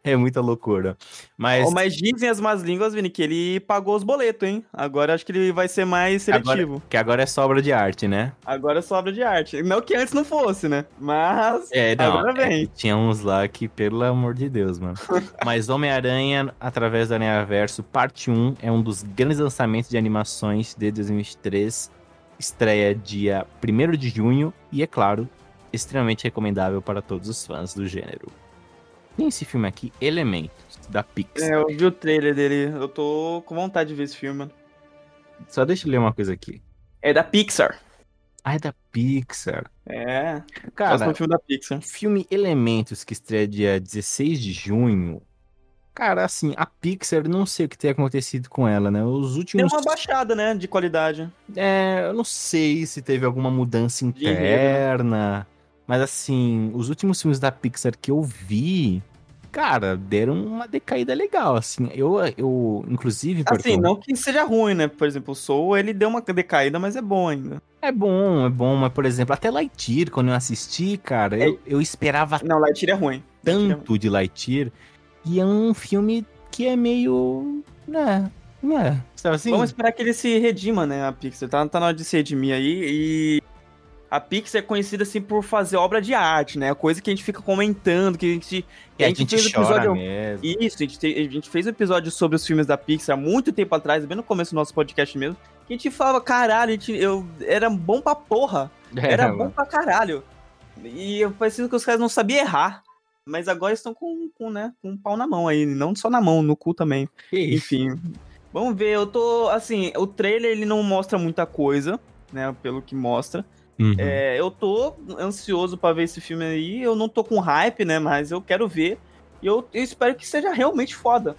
É muita loucura. Mas. Ó, Mas dizem as más línguas, Vini, que ele pagou os boletos, hein? Agora acho que ele vai ser mais seletivo. Que agora é sobra de arte, né? Agora, sobra de arte. Não que antes não fosse, né? Mas É, não. agora é vem. que tinha uns lá que, pelo amor de Deus, mano. [laughs] Mas Homem-Aranha, através do Aranha Verso, parte 1, é um dos grandes lançamentos de animações de 2023. Estreia dia 1 de junho e, é claro, extremamente recomendável para todos os fãs do gênero. Tem esse filme aqui, Elementos, da Pixar. É, eu vi o trailer dele. Eu tô com vontade de ver esse filme, mano. Só deixa eu ler uma coisa aqui. É da Pixar. Ah, é da Pixar. É. Cara, filme da Pixar. O filme Elementos, que estreia dia 16 de junho. Cara, assim, a Pixar, não sei o que tem acontecido com ela, né? Os últimos. uma baixada, né? De qualidade. É, eu não sei se teve alguma mudança enredo, interna. Mas, assim, os últimos filmes da Pixar que eu vi. Cara, deram uma decaída legal, assim. Eu, eu inclusive. Assim, Porcão, não que seja ruim, né? Por exemplo, o Soul, ele deu uma decaída, mas é bom ainda. É bom, é bom, mas, por exemplo, até Lightyear, quando eu assisti, cara, eu, eu esperava Não, Lightyear é ruim. É tanto de Lightyear. E é um filme que é meio. né? né? Assim? Vamos esperar que ele se redima, né? A Pixar. Tá, tá na hora de se redimir aí. E a Pixar é conhecida assim por fazer obra de arte, né? Coisa que a gente fica comentando, que a gente. E a gente, fez um episódio- mesmo. Isso, a gente, te- a gente fez um episódio sobre os filmes da Pixar há muito tempo atrás, bem no começo do nosso podcast mesmo. Que a gente falava, caralho, a gente, eu, era bom pra porra. Era É, bom mano. pra caralho. E eu parecia que os caras não sabiam errar. Mas agora estão com, com, né, com um pau na mão aí. Não só na mão, no cu também. Que? Enfim. Vamos ver, eu tô. Assim, o trailer ele não mostra muita coisa, né? Pelo que mostra. Uhum. É, eu tô ansioso pra ver esse filme aí. Eu não tô com hype, né? Mas eu quero ver. E eu, eu espero que seja realmente foda.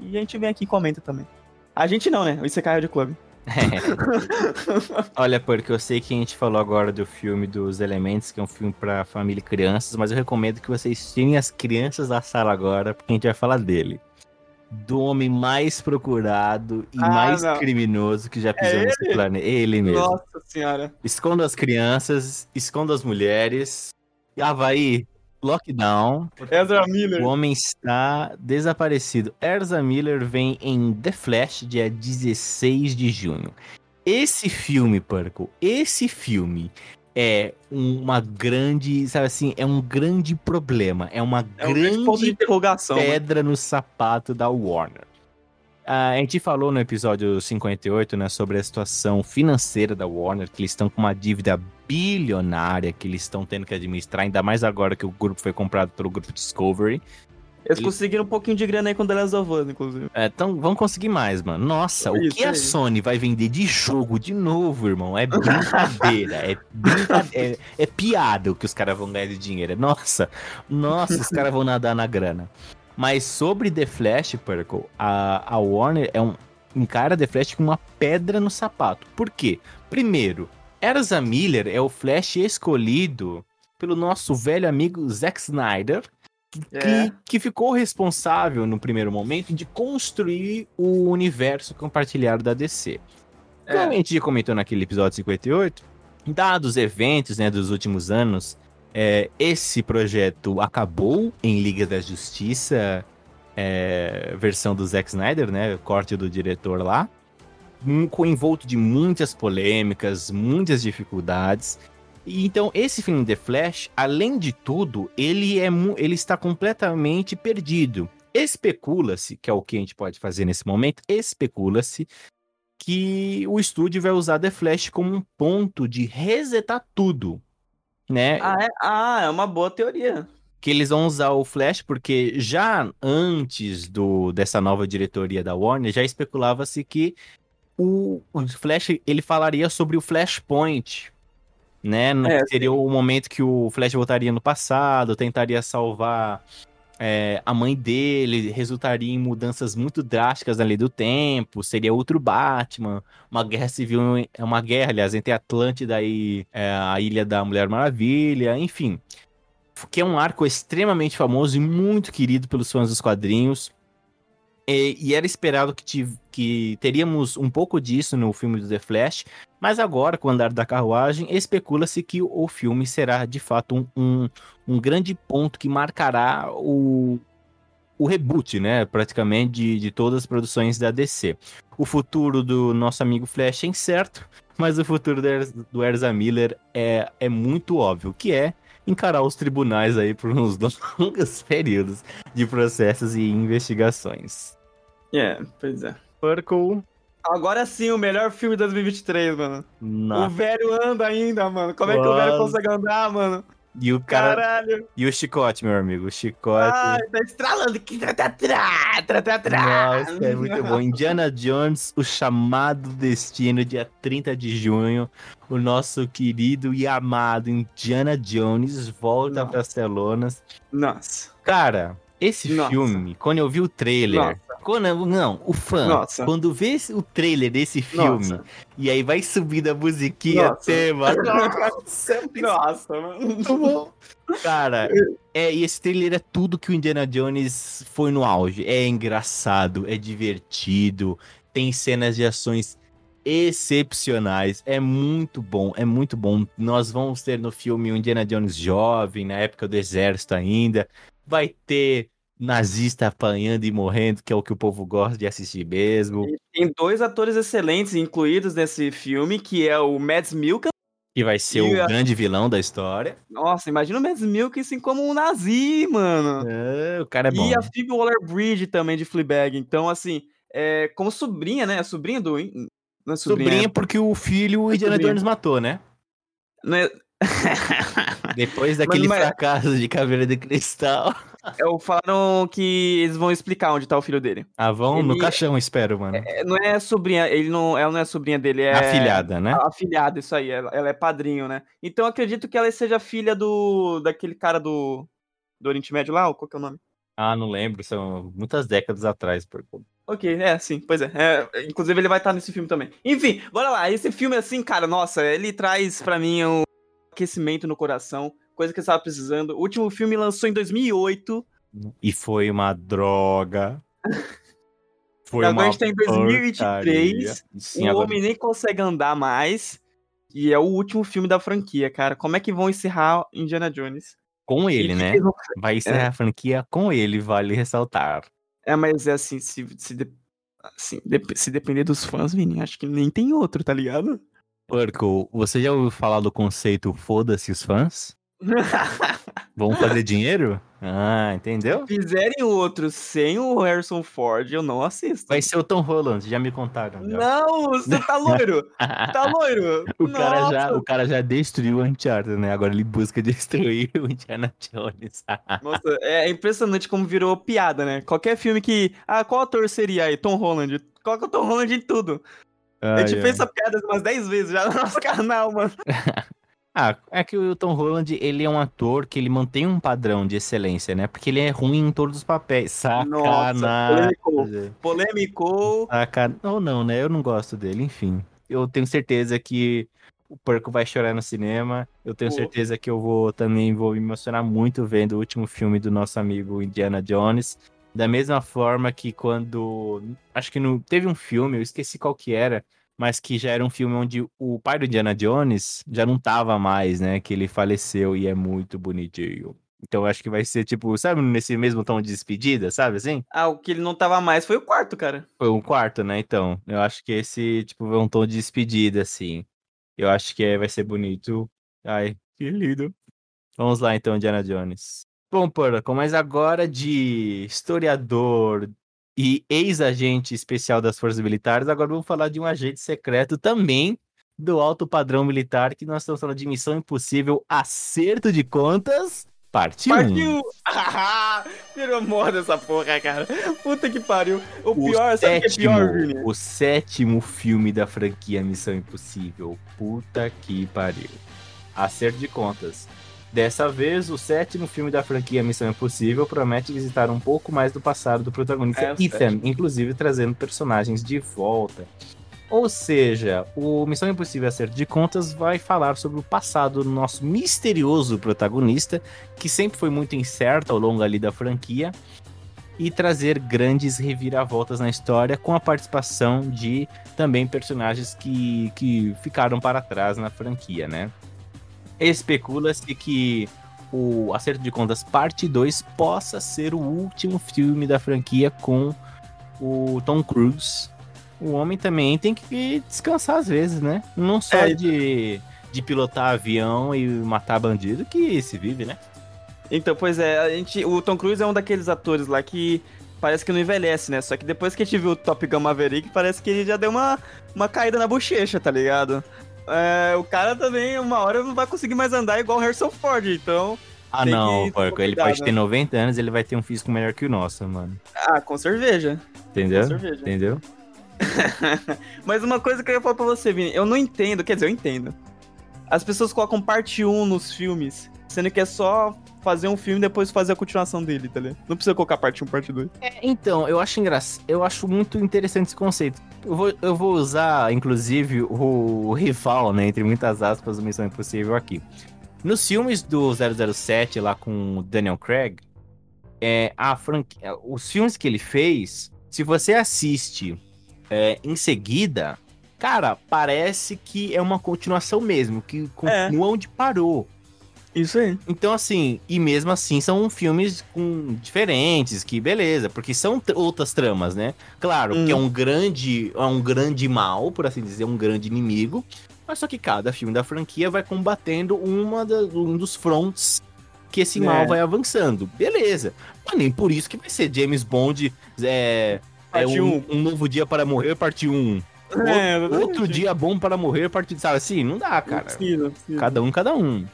E a gente vem aqui e comenta também. A gente não, né? O Isekai de Club. [laughs] Olha, porque eu sei que a gente falou agora do filme dos Elementos, que é um filme pra família e crianças, mas eu recomendo que vocês tirem as crianças da sala agora, porque a gente vai falar dele. Do homem mais procurado e Ah, mais não. criminoso que já pisou É nesse planeta. Ele mesmo. Nossa senhora. Esconda as crianças, esconda as mulheres. E Havaí, lockdown. Ezra Miller. O homem está desaparecido. Erza Miller vem em The Flash, dia 16 de junho. Esse filme, Purple, esse filme é uma grande, sabe assim, é um grande problema. É uma É grande grande né? pedra no sapato da Warner. Ah, a gente falou no episódio 58, né, sobre a situação financeira da Warner, que eles estão com uma dívida bilionária que eles estão tendo que administrar, ainda mais agora que o grupo foi comprado pelo grupo Discovery. Eles Ele- conseguiram um pouquinho de grana aí com The Last of Us, inclusive. É, então, vão conseguir mais, mano. Nossa, o Isso que a. Sony vai vender de jogo de novo, irmão? É brincadeira. é, brinca- é, é piada o que os caras vão ganhar de dinheiro. Nossa, nossa, os caras vão nadar na grana. Mas sobre The Flash, Purple, a, a Warner é um, encara The Flash com uma pedra no sapato. Por quê? Primeiro, Ezra Miller é o Flash escolhido pelo nosso velho amigo Zack Snyder, que, É. que ficou responsável no primeiro momento de construir o universo compartilhado da DC. Como a É. gente já comentou naquele episódio 58, dados os eventos né, dos últimos anos, é, esse projeto acabou em Liga da Justiça, é, versão do Zack Snyder, né? Corte do diretor lá. mu- Com envolto de muitas polêmicas, muitas dificuldades. Então, esse filme The Flash, além de tudo, ele, é, ele está completamente perdido. Especula-se, que é o que a gente pode fazer nesse momento, especula-se que o estúdio vai usar The Flash como um ponto de resetar tudo, né? Ah, é? Ah, é uma boa teoria. Que eles vão usar o Flash porque já antes do dessa nova diretoria da Warner já especulava-se que o, o Flash ele falaria sobre o Flashpoint, né? É, seria o momento que o Flash voltaria no passado, tentaria salvar é, a mãe dele, resultaria em mudanças muito drásticas ali do tempo, seria outro Batman, uma guerra civil, é uma guerra, aliás, entre Atlântida e é, a Ilha da Mulher Maravilha, enfim. Que é um arco extremamente famoso e muito querido pelos fãs dos quadrinhos. E, e era esperado que, tiv- que teríamos um pouco disso no filme do The Flash, mas agora, com o andar da carruagem, especula-se que o filme será de fato um, um, um grande ponto que marcará o, o reboot, né? Praticamente de, de todas as produções da DC. O futuro do nosso amigo Flash é incerto, mas o futuro do, Erz- do Erza Miller é, é muito óbvio, que é encarar os tribunais aí por uns [laughs] longos períodos de processos e investigações. É, pois é. Purple. Agora sim, o melhor filme de 2023, mano. O Nossa. velho anda ainda, mano. Como é que o velho Nossa. consegue andar, mano? E o cara. Caralho. E o chicote, meu amigo. O chicote. Ai, tá estralando tra. Nossa, é muito bom. Indiana Jones, o chamado destino, dia 30 de junho. O nosso querido e amado Indiana Jones volta Nossa. para as telonas. Nossa. Cara, esse Nossa. filme, quando eu vi o trailer. Nossa. Eu- não, o fã, Nossa. quando vê o trailer desse filme, Nossa. e aí vai subindo a musiquinha Nossa. tema. [laughs] Nossa, Nossa, mano. muito bom. Cara, é, e esse trailer é tudo que o Indiana Jones foi no auge. É engraçado, é divertido, tem cenas de ações excepcionais. É muito bom, é muito bom. Nós vamos ter no filme o Indiana Jones jovem, na época do exército ainda. Vai ter nazista apanhando e morrendo, que é o que o povo gosta de assistir mesmo. Tem dois atores excelentes incluídos nesse filme, que é o Mads Mikkelsen. Que vai ser o a- grande vilão da história. Nossa, imagina o Mads Mikkelsen como um nazi, mano. É, o cara é bom. E a Phoebe Waller-Bridge também de Fleabag. Então, assim, é, como sobrinha, né? Sobrinha do... Não é sobrinha, Sobrinha porque o filho o Indiana Sobrinha. Jones matou, né? Não é... Depois [laughs] daquele mas- fracasso de Caveira de Cristal. Eu falaram que eles vão explicar onde tá o filho dele. Ah, vão no Ele- caixão, espero, mano. É, não é sobrinha, ele não, ela não é sobrinha dele, é... Afilhada, né? A afilhada, isso aí, ela, ela é padrinho, né? Então eu acredito que ela seja filha do. daquele cara do. Do Oriente Médio lá, ou qual que é o nome? Ah, não lembro, são muitas décadas atrás. por- Ok, é, sim, pois é. É, Inclusive ele vai estar nesse filme também. Enfim, bora lá. Esse filme, assim, cara, nossa, ele traz pra mim um aquecimento no coração, coisa que eu estava precisando. O último filme lançou em 2008. E foi uma droga. [laughs] Foi Agora uma a gente tá em 2023. porcaria. Sim, o agora... homem nem consegue andar mais. E é o último filme da franquia, cara. Como é que vão encerrar Indiana Jones? Com E ele, que né? vão Vai encerrar a franquia com ele, vale ressaltar. É, mas é assim, se, se, de- assim, dep- se depender dos fãs, Vini, acho que nem tem outro, tá ligado? Urkel, você já ouviu falar do conceito foda-se os fãs? Vão fazer dinheiro? Ah, entendeu? Fizerem outro sem o Harrison Ford, eu não assisto. Vai ser o Tom Holland, já me contaram. já. Não, você tá loiro! tá loiro! [laughs] O cara, já, o cara já destruiu o Uncharted, né? Agora ele busca destruir [laughs] o Indiana Jones. [laughs] Nossa, é impressionante como virou piada, né? Qualquer filme que. Ah, qual ator seria aí? Tom Holland. Coloca o Tom Holland em tudo. a gente Ai, fez essa piada umas 10 vezes já no nosso canal, mano. Ah, é que o Tom Holland, ele é um ator que ele mantém um padrão de excelência, né? Porque ele é ruim em todos os papéis. Sacanagem. Nossa, polêmico. Polêmico. Sacan... Ou não, né? Eu não gosto dele, enfim. Eu tenho certeza que o Porco vai chorar no cinema. Eu tenho Pô. certeza que eu vou também vou me emocionar muito vendo o último filme do nosso amigo Indiana Jones. Da mesma forma que quando. Acho que no, teve um filme, eu esqueci qual que era, mas que já era um filme onde o pai do Indiana Jones já não tava mais, né? Que ele faleceu e é muito bonitinho. Então eu acho que vai ser tipo, sabe, nesse mesmo tom de despedida, sabe assim? Ah, o que ele não tava mais foi o quarto, cara. Foi um quarto, né? Então, eu acho que esse, tipo, é um tom de despedida, assim. Eu acho que é- vai ser bonito. Ai, que lindo. Vamos lá, então, Indiana Jones. Bom, Porco, mas agora de historiador e ex-agente especial das Forças Militares, agora vamos falar de um agente secreto também do alto padrão militar, que nós estamos falando de Missão Impossível Acerto de Contas, parte 1. Partiu! Ah, [laughs] virou moda essa porra, cara. Puta que pariu. O, pior, sabe o que é sétimo, pior, Vini? o sétimo filme da franquia Missão Impossível. Puta que pariu. Acerto de contas. Dessa vez, o sétimo filme da franquia Missão Impossível promete visitar um pouco mais do passado do protagonista É, Ethan, sétimo. inclusive trazendo personagens de volta. Ou seja, o Missão Impossível Acerto de Contas vai falar sobre o passado do nosso misterioso protagonista, que sempre foi muito incerto ao longo ali da franquia, e trazer grandes reviravoltas na história com a participação de também personagens que, que ficaram para trás na franquia, né? Especula-se que o Acerto de Contas Parte 2 possa ser o último filme da franquia com o Tom Cruise. O homem também tem que descansar às vezes, né? Não só É, de, de pilotar avião e matar bandido que se vive, né? Então, pois é, a gente, o Tom Cruise é um daqueles atores lá que parece que não envelhece, né? Só que depois que a gente viu o Top Gun Maverick, parece que ele já deu uma, uma caída na bochecha, tá ligado? É, o cara também, uma hora, não vai conseguir mais andar igual o Harrison Ford, então... Ah, não, porco. Ele pode né? ter 90 anos, ele vai ter um físico melhor que o nosso, mano. Ah, com cerveja. Entendeu? Com cerveja. Entendeu? [laughs] Mas uma coisa que eu ia falar pra você, Vini, eu não entendo, quer dizer, eu entendo. As pessoas colocam parte 1 nos filmes, sendo que é só fazer um filme e depois fazer a continuação dele, tá ligado? Não precisa colocar parte 1, parte 2. É, então, eu acho engraçado. Eu acho muito interessante esse conceito. Eu vou, eu vou usar, inclusive, o rival, né? Entre muitas aspas, do Missão Impossível aqui. Nos filmes do 007, lá com o Daniel Craig, é, a franquia, os filmes que ele fez, se você assiste é, em seguida, cara, parece que é uma continuação mesmo, que continua onde parou. Isso aí. Então, assim, e mesmo assim são filmes com diferentes, que beleza, porque são tr- outras tramas, né? Claro, Hum. que é um grande, é um grande mal, por assim dizer, um grande inimigo, mas só que cada filme da franquia vai combatendo uma da- um dos fronts que esse mal É. vai avançando. Beleza. Mas nem por isso que vai ser James Bond é, é um, um. novo dia para morrer, parte 1. É. Outro dia bom para morrer, parte, sabe assim? Não dá, Não cara. precisa, não precisa. Cada um, cada um.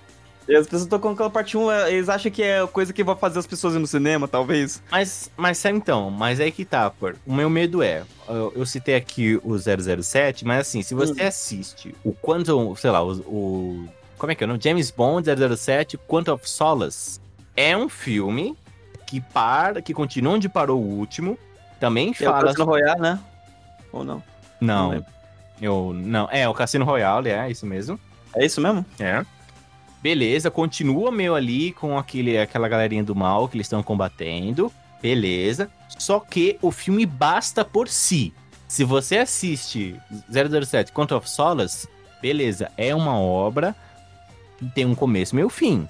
E as pessoas estão colocando aquela parte 1, eles acham que é coisa que vai fazer as pessoas ir no cinema, talvez. Mas, mas então, mas aí que tá, pô. O meu medo é, eu, eu citei aqui o 007, mas assim, se você Hum. assiste o Quantum, sei lá, o, o- como é que é o nome? James Bond 007 Quantum of Solace é um filme que para, que continua onde parou o último, também É o fala... Cassino Royale, né? Ou não? não Não, eu, não, é o Cassino Royale, é isso mesmo. É isso mesmo? É. Beleza, continua meio ali com aquele, aquela galerinha do mal que eles estão combatendo. Beleza. Só que o filme basta por si. Se você assiste 007 Quantum of Solace, beleza, é uma obra que tem um começo, meio fim.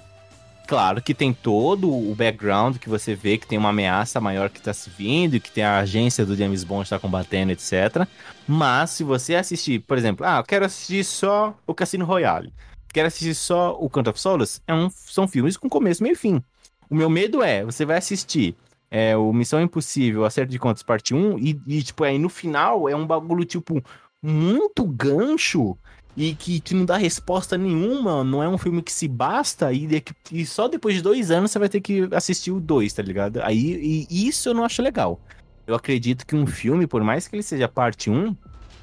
Claro que tem todo o background que você vê que tem uma ameaça maior que tá se vindo, e que tem a agência do James Bond está combatendo, etc. Mas se você assistir, por exemplo, ah, eu quero assistir só o Cassino Royale quer assistir só o Canto of Solace, é um, são filmes com começo, meio e fim. O meu medo é, você vai assistir é, o Missão Impossível, Acerto de Contas, parte 1, e, e, tipo, aí no final é um bagulho, tipo, muito gancho e que te não dá resposta nenhuma, não é um filme que se basta, e, de- e só depois de dois anos você vai ter que assistir o 2, tá ligado? Aí, isso eu não acho legal. Eu acredito que um filme, por mais que ele seja parte 1,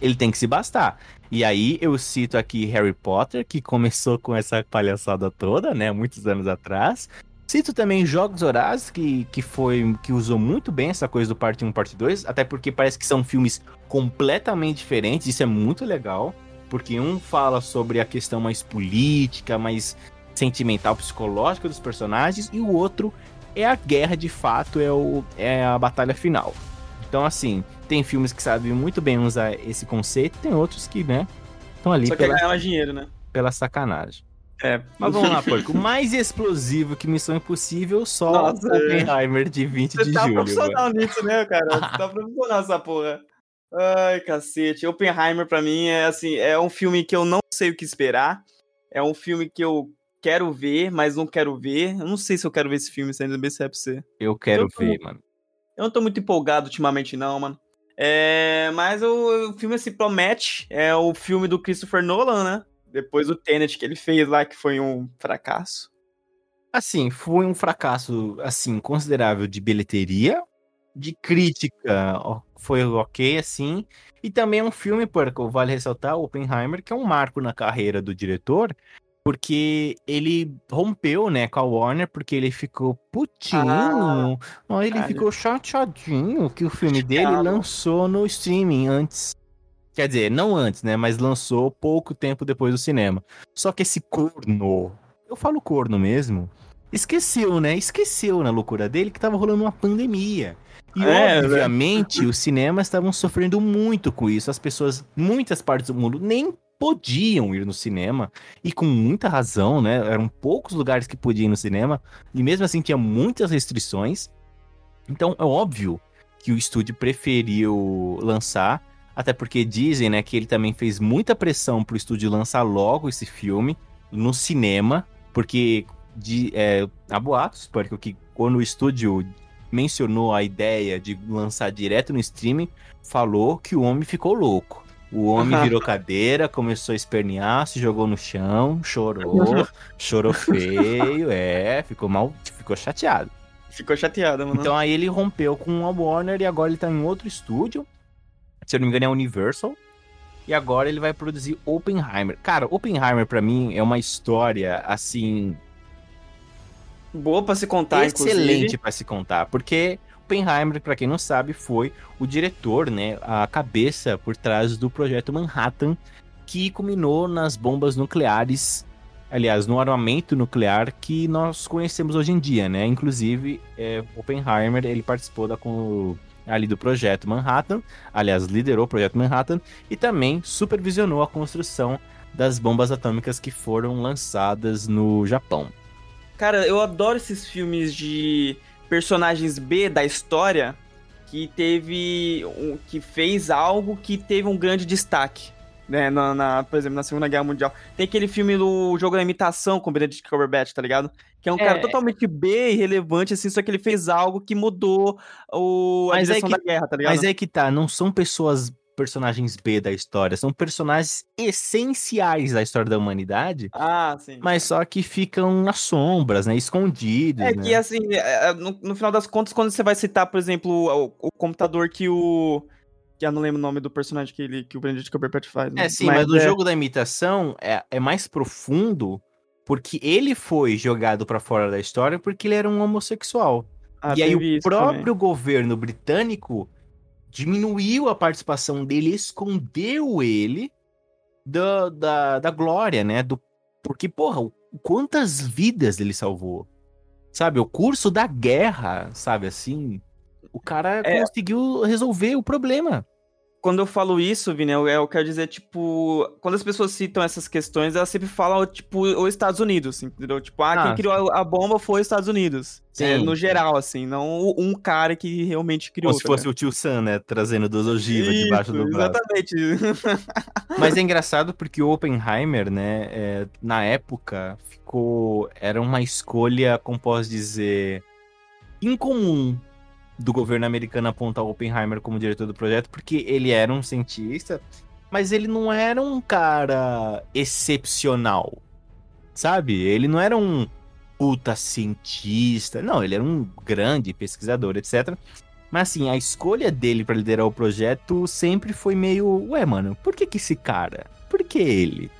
ele tem que se bastar. E aí eu cito aqui Harry Potter, que começou com essa palhaçada toda, né, muitos anos atrás. Cito também Jogos Horazes, que, que foi que usou muito bem essa coisa do parte 1 parte 2, até porque parece que são filmes completamente diferentes, isso é muito legal, porque um fala sobre a questão mais política, mais sentimental, psicológica dos personagens, e o outro é a guerra de fato, é, o, é a batalha final. Então, assim, tem filmes que sabem muito bem usar esse conceito, tem outros que, né, estão ali Só pela, quer ganhar dinheiro, né? pela sacanagem. É. Mas vamos lá, porco. Mais explosivo que Missão Impossível, só Nossa, é. Oppenheimer de 20 Você de tá julho. profissional nisso, né, cara? Você tá [laughs] profissional essa porra. Ai, cacete. Oppenheimer, pra mim, é assim, é um filme que eu não sei o que esperar. É um filme que eu quero ver, mas não quero ver. Eu não sei se eu quero ver esse filme, sendo bem se é pra você. Eu quero Eu ver, mano. Eu não tô muito empolgado ultimamente, não, mano. É, mas o, o filme se promete. É o filme do Christopher Nolan, né? Depois do Tenet que ele fez lá, que foi um fracasso. Assim, foi um fracasso, assim, considerável de bilheteria, de crítica, foi ok, assim, e também é um filme, porco, vale ressaltar, Oppenheimer, que é um marco na carreira do diretor, porque ele rompeu, né, com a Warner, porque ele ficou putinho, Ah, ele caralho. ficou chateadinho que o filme dele lançou no streaming antes. Quer dizer, não antes, né, mas lançou pouco tempo depois do cinema. Só que esse corno, eu falo corno mesmo, esqueceu, né? Esqueceu na loucura dele que tava rolando uma pandemia. E É, né? obviamente os cinemas estavam sofrendo muito com isso. As pessoas, muitas partes do mundo, nem podiam ir no cinema. E com muita razão, né? Eram poucos lugares que podiam ir no cinema. E mesmo assim tinha muitas restrições. Então é óbvio que o estúdio preferiu lançar. Até porque dizem, né, que ele também fez muita pressão pro estúdio lançar logo esse filme no cinema, porque de, é, há boatos, porque que quando o estúdio mencionou a ideia de lançar direto no streaming, falou que o homem ficou louco. O homem [laughs] virou cadeira, começou a espernear, se jogou no chão, chorou, chorou feio, é, ficou mal, ficou chateado. Ficou chateado, mano. Então aí ele rompeu com a Warner e agora ele tá em outro estúdio. Se eu não me engano é a Universal. E agora ele vai produzir Oppenheimer. Cara, Oppenheimer pra mim é uma história assim Boa pra se contar, excelente pra se contar, porque Oppenheimer, pra quem não sabe, foi o diretor, né, a cabeça por trás do projeto Manhattan, que culminou nas bombas nucleares, aliás, no armamento nuclear que nós conhecemos hoje em dia, né? Inclusive, é, Oppenheimer, ele participou da com- ali do projeto Manhattan, aliás, liderou o projeto Manhattan e também supervisionou a construção das bombas atômicas que foram lançadas no Japão. Cara, eu adoro esses filmes de personagens B da história que teve. um- que fez algo que teve um grande destaque. Né, na, na- por exemplo, na Segunda Guerra Mundial. Tem aquele filme do Jogo da Imitação com o Benedict Cumberbatch, tá ligado? Que é um É. cara totalmente B, irrelevante, assim, só que ele fez algo que mudou o, a Mas é direção que- da guerra, tá ligado? Mas é que tá, não são pessoas, personagens B da história, são personagens essenciais da história da humanidade, Ah, sim. mas só que ficam nas sombras, né? Escondidos. É né? que, assim, é, é, no, no final das contas, quando você vai citar, por exemplo, o, o computador que o. Que eu não lembro o nome do personagem que, ele, que o Benedict Cumberbatch faz. né? É, sim, mas, o é- jogo da imitação é, é mais profundo porque ele foi jogado pra fora da história porque ele era um homossexual. Ah, e aí o próprio também. governo britânico diminuiu a participação dele, escondeu ele da, da, da glória, né? Do, porque, porra, quantas vidas ele salvou? Sabe, o curso da guerra, sabe assim? O cara É. conseguiu resolver o problema. Quando eu falo isso, Vini, eu, eu quero dizer, tipo, quando as pessoas citam essas questões, elas sempre falam, tipo, os Estados Unidos, entendeu? Tipo, ah, Ah, quem criou a, a bomba foi os Estados Unidos. Sim. É, no geral, assim, não um cara que realmente criou. Como se fosse o tio Sam, né? Trazendo duas ogivas debaixo do braço. Exatamente. [laughs] Mas é engraçado porque o Oppenheimer, né, é, na época, ficou. Era uma escolha, como posso dizer, incomum do governo americano apontar Oppenheimer como diretor do projeto, porque ele era um cientista, mas ele não era um cara excepcional. Sabe? Ele não era um puta cientista. Não, ele era um grande pesquisador, etc. Mas assim, a escolha dele para liderar o projeto sempre foi meio, ué, mano, por que que esse cara? Por que ele?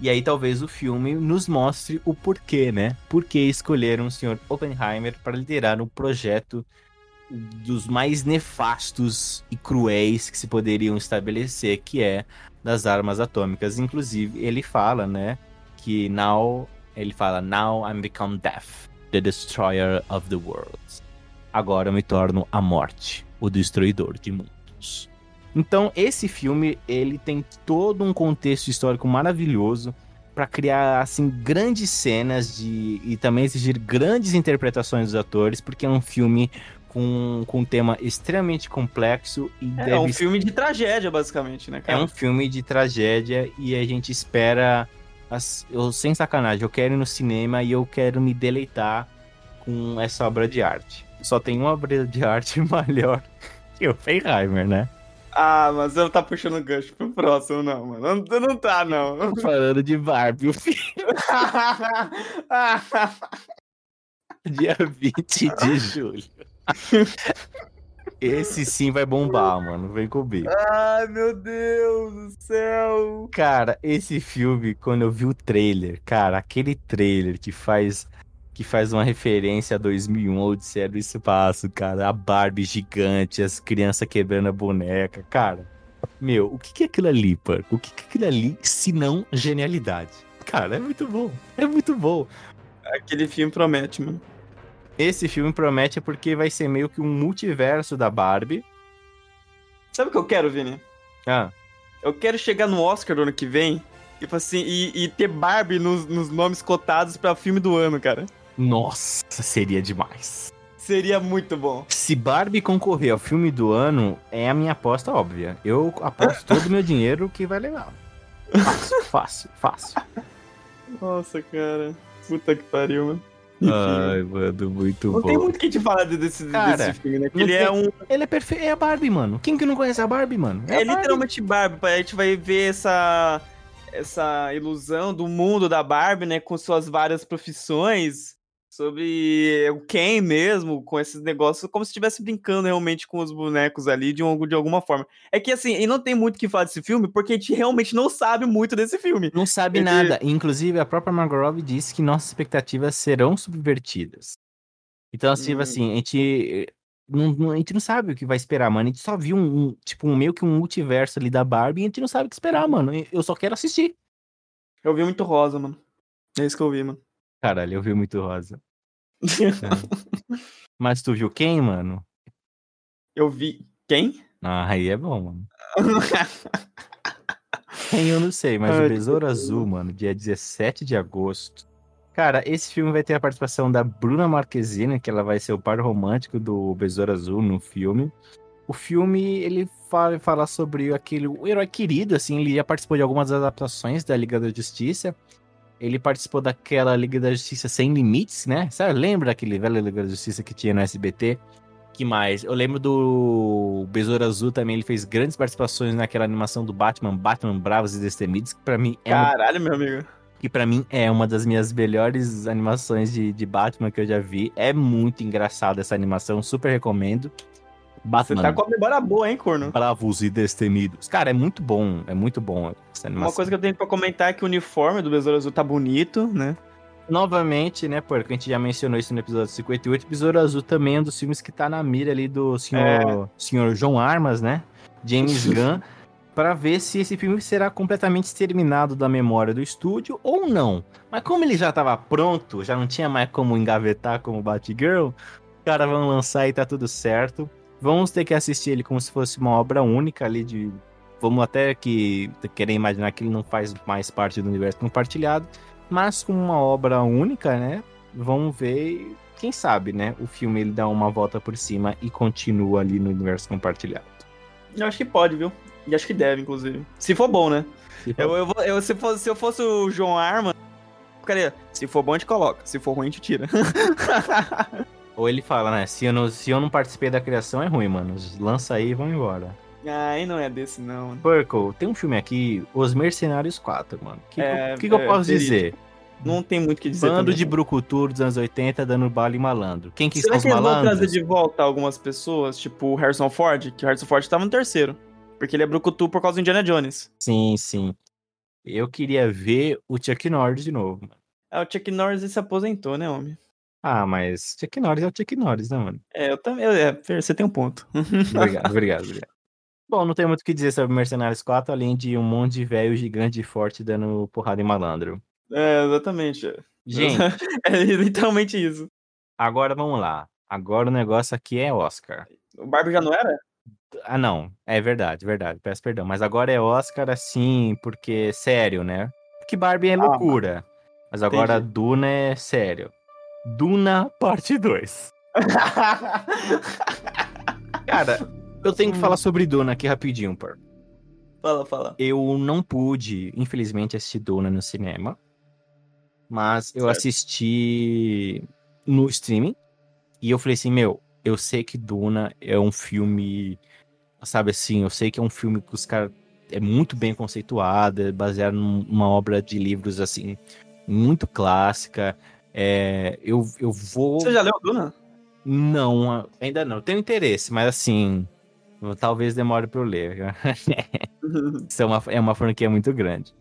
E aí talvez o filme nos mostre o porquê, né? Por que escolheram o Sr. Oppenheimer para liderar um projeto dos mais nefastos e cruéis que se poderiam estabelecer, que é das armas atômicas. Inclusive, ele fala, né, que now ele fala now I'm become death, the destroyer of the worlds. Agora eu me torno a morte, o destruidor de mundos. Então, esse filme, ele tem todo um contexto histórico maravilhoso para criar assim grandes cenas de e também exigir grandes interpretações dos atores, porque é um filme com, com um tema extremamente complexo e É, deve um filme de tragédia, basicamente, né, é cara? um filme de tragédia e a gente espera. as- eu, sem sacanagem, eu quero ir no cinema e eu quero me deleitar com essa obra de arte. Só tem uma obra de arte [laughs] melhor que o Oppenheimer, né? Ah, mas eu tá puxando gancho pro próximo, não, mano. Não, não tá, não. Falando de Barbie, o filme [laughs] dia 20 de julho. Esse sim vai bombar, mano. Vem comigo. Ai, meu Deus do céu. Cara, esse filme, quando eu vi o trailer, cara, aquele trailer que faz que faz uma referência a 2001, Odisseia do Espaço, cara, a Barbie gigante, as crianças quebrando a boneca, cara. Meu, o que é aquilo ali, pô? O que que é aquilo ali, se não genialidade? Cara, é muito bom. É muito bom. Aquele filme promete, mano. Esse filme promete porque vai ser meio que um multiverso da Barbie. Sabe o que eu quero, Vini? Ah, Eu quero chegar no Oscar do ano que vem tipo assim, e, e ter Barbie nos, nos nomes cotados pra filme do ano, cara. Nossa, seria demais. Seria muito bom. Se Barbie concorrer ao filme do ano, é a minha aposta óbvia. Eu aposto todo o meu dinheiro que vai levar. Fácil, fácil, fácil. Nossa, cara. Puta que pariu, mano. Ai, mano, muito não bom. tem muito o que te falar desse, Cara, desse filme, né? Não ele tem- é um. Ele é perfeito. É a Barbie, mano. Quem que não conhece a Barbie, mano? É, a Barbie. literalmente Barbie. A gente vai ver essa. Essa ilusão do mundo da Barbie, né? Com suas várias profissões. Sobre o Ken mesmo, com esses negócios, como se estivesse brincando realmente com os bonecos ali de, um- de alguma forma. É que assim, e não tem muito o que falar desse filme, porque a gente realmente não sabe muito desse filme. Não sabe Ele- nada. Inclusive, a própria Margot Robbie disse que nossas expectativas serão subvertidas. Então, assim, Hum. assim a gente. Não, não- a gente não sabe o que vai esperar, mano. A gente só viu um, um- tipo, um, meio que um multiverso ali da Barbie e a gente não sabe o que esperar, mano. Eu só quero assistir. Eu vi muito rosa, mano. É isso que eu vi, mano. Caralho, eu vi muito rosa. Mas tu viu quem, mano? eu vi. Quem? Ah, aí é bom, mano. [laughs] Quem eu não sei, mas Ai, o que Besouro beleza. Azul, mano, dia 17 de agosto. Cara, esse filme vai ter a participação da Bruna Marquezine, que ela vai ser o par romântico do Besouro Azul no filme. O filme, ele fala, fala sobre aquele o herói querido, assim, ele já participou de algumas adaptações da Liga da Justiça. Ele participou daquela Liga da Justiça Sem Limites, né? Sabe, lembra daquele velho Liga da Justiça que tinha no SBT? Que mais? Eu lembro do Besouro Azul também, ele fez grandes participações naquela animação do Batman, Batman Bravos e Destemidos, que pra mim é uma, Caralho, meu amigo. que para mim é uma das minhas melhores animações de, de Batman que eu já vi. É muito engraçada essa animação, super recomendo. Você Batman tá com a memória boa, hein, corno? Bravos e Destemidos. Cara, é muito bom, é muito bom essa animação. Uma coisa que eu tenho pra comentar é que o uniforme do Besouro Azul tá bonito, né? Novamente, né, porque a gente já mencionou isso no episódio 58, Besouro Azul também é um dos filmes que tá na mira ali do senhor, senhor João Armas, né? James [laughs] Gunn, para ver se esse filme será completamente exterminado da memória do estúdio ou não. Mas como ele já tava pronto, já não tinha mais como engavetar como Batgirl, os caras vão lançar e tá tudo certo. Vamos ter que assistir ele como se fosse uma obra única ali de. Vamos até que querer imaginar que ele não faz mais parte do universo compartilhado mas com uma obra única, né? Vamos ver, quem sabe, né? O filme ele dá uma volta por cima e continua ali no universo compartilhado. Eu acho que pode, viu? E acho que deve, inclusive. Se for bom, né? Eu, eu, vou- eu- se, fosse, se eu fosse o João Arma, ficaria. Se for bom, a gente coloca. Se for ruim, a gente tira. [laughs] Ou ele fala, né? Se eu, não, se eu não participei da criação, é ruim, mano. Lança aí e vão embora. Ai, não é desse, não. Purple, tem um filme aqui, Os Mercenários 4, mano. O que, É, que, que eu é posso verídico. dizer? não tem muito o que dizer. Bando também, de não. brucutur dos anos 80 dando bala em malandro. Quem que Será são os que eles vão malandros? trazer de volta algumas pessoas, tipo o Harrison Ford? Que o Harrison Ford tava no terceiro. Porque ele é brucutu por causa do Indiana Jones. Sim, sim. Eu queria ver o Chuck Norris de novo. mano. É, o Chuck Norris se aposentou, né, homem? Ah, mas Chuck Norris é o Chuck Norris, né, mano? É, eu também. É, Fer, você tem um ponto. [laughs] Obrigado, obrigado, obrigado. Bom, não tem muito o que dizer sobre Mercenários 4, além de um monte de velho gigante e forte dando porrada em malandro. É, exatamente. Gente, [laughs] É literalmente isso. agora vamos lá. Agora o negócio aqui é Oscar. O Barbie já não era? Ah, não. É verdade, verdade. Peço perdão. Mas agora é Oscar, assim, porque sério, né? Porque Barbie é Ah, loucura. Mas agora entendi. Duna é sério. Duna, parte 2. [laughs] Cara, eu tenho que Hum. falar sobre Duna aqui rapidinho, pô. fala, fala. Eu não pude, infelizmente, assistir Duna no cinema. Mas eu Certo. assisti no streaming. E eu falei assim, meu, eu sei que Duna é um filme. Sabe assim, eu sei que é um filme que os caras. É muito bem conceituado, é baseado num- numa obra de livros, assim, muito clássica. É, eu, eu vou. Você já leu Duna? Não, ainda não. Tenho interesse, mas assim. Talvez demore pra eu ler. [laughs] Isso é uma, é uma franquia muito grande.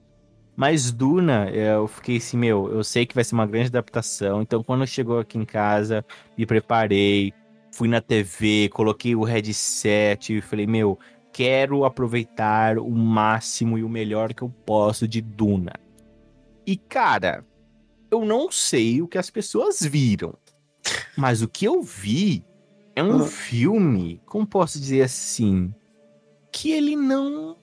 Mas Duna, eu fiquei assim, meu, eu sei que vai ser uma grande adaptação. Então, quando chegou aqui em casa, me preparei, fui na TV, coloquei o headset e falei, meu, quero aproveitar o máximo e o melhor que eu posso de Duna. E, cara, eu não sei o que as pessoas viram, mas o que eu vi é um Ah. filme, como posso dizer assim, que ele não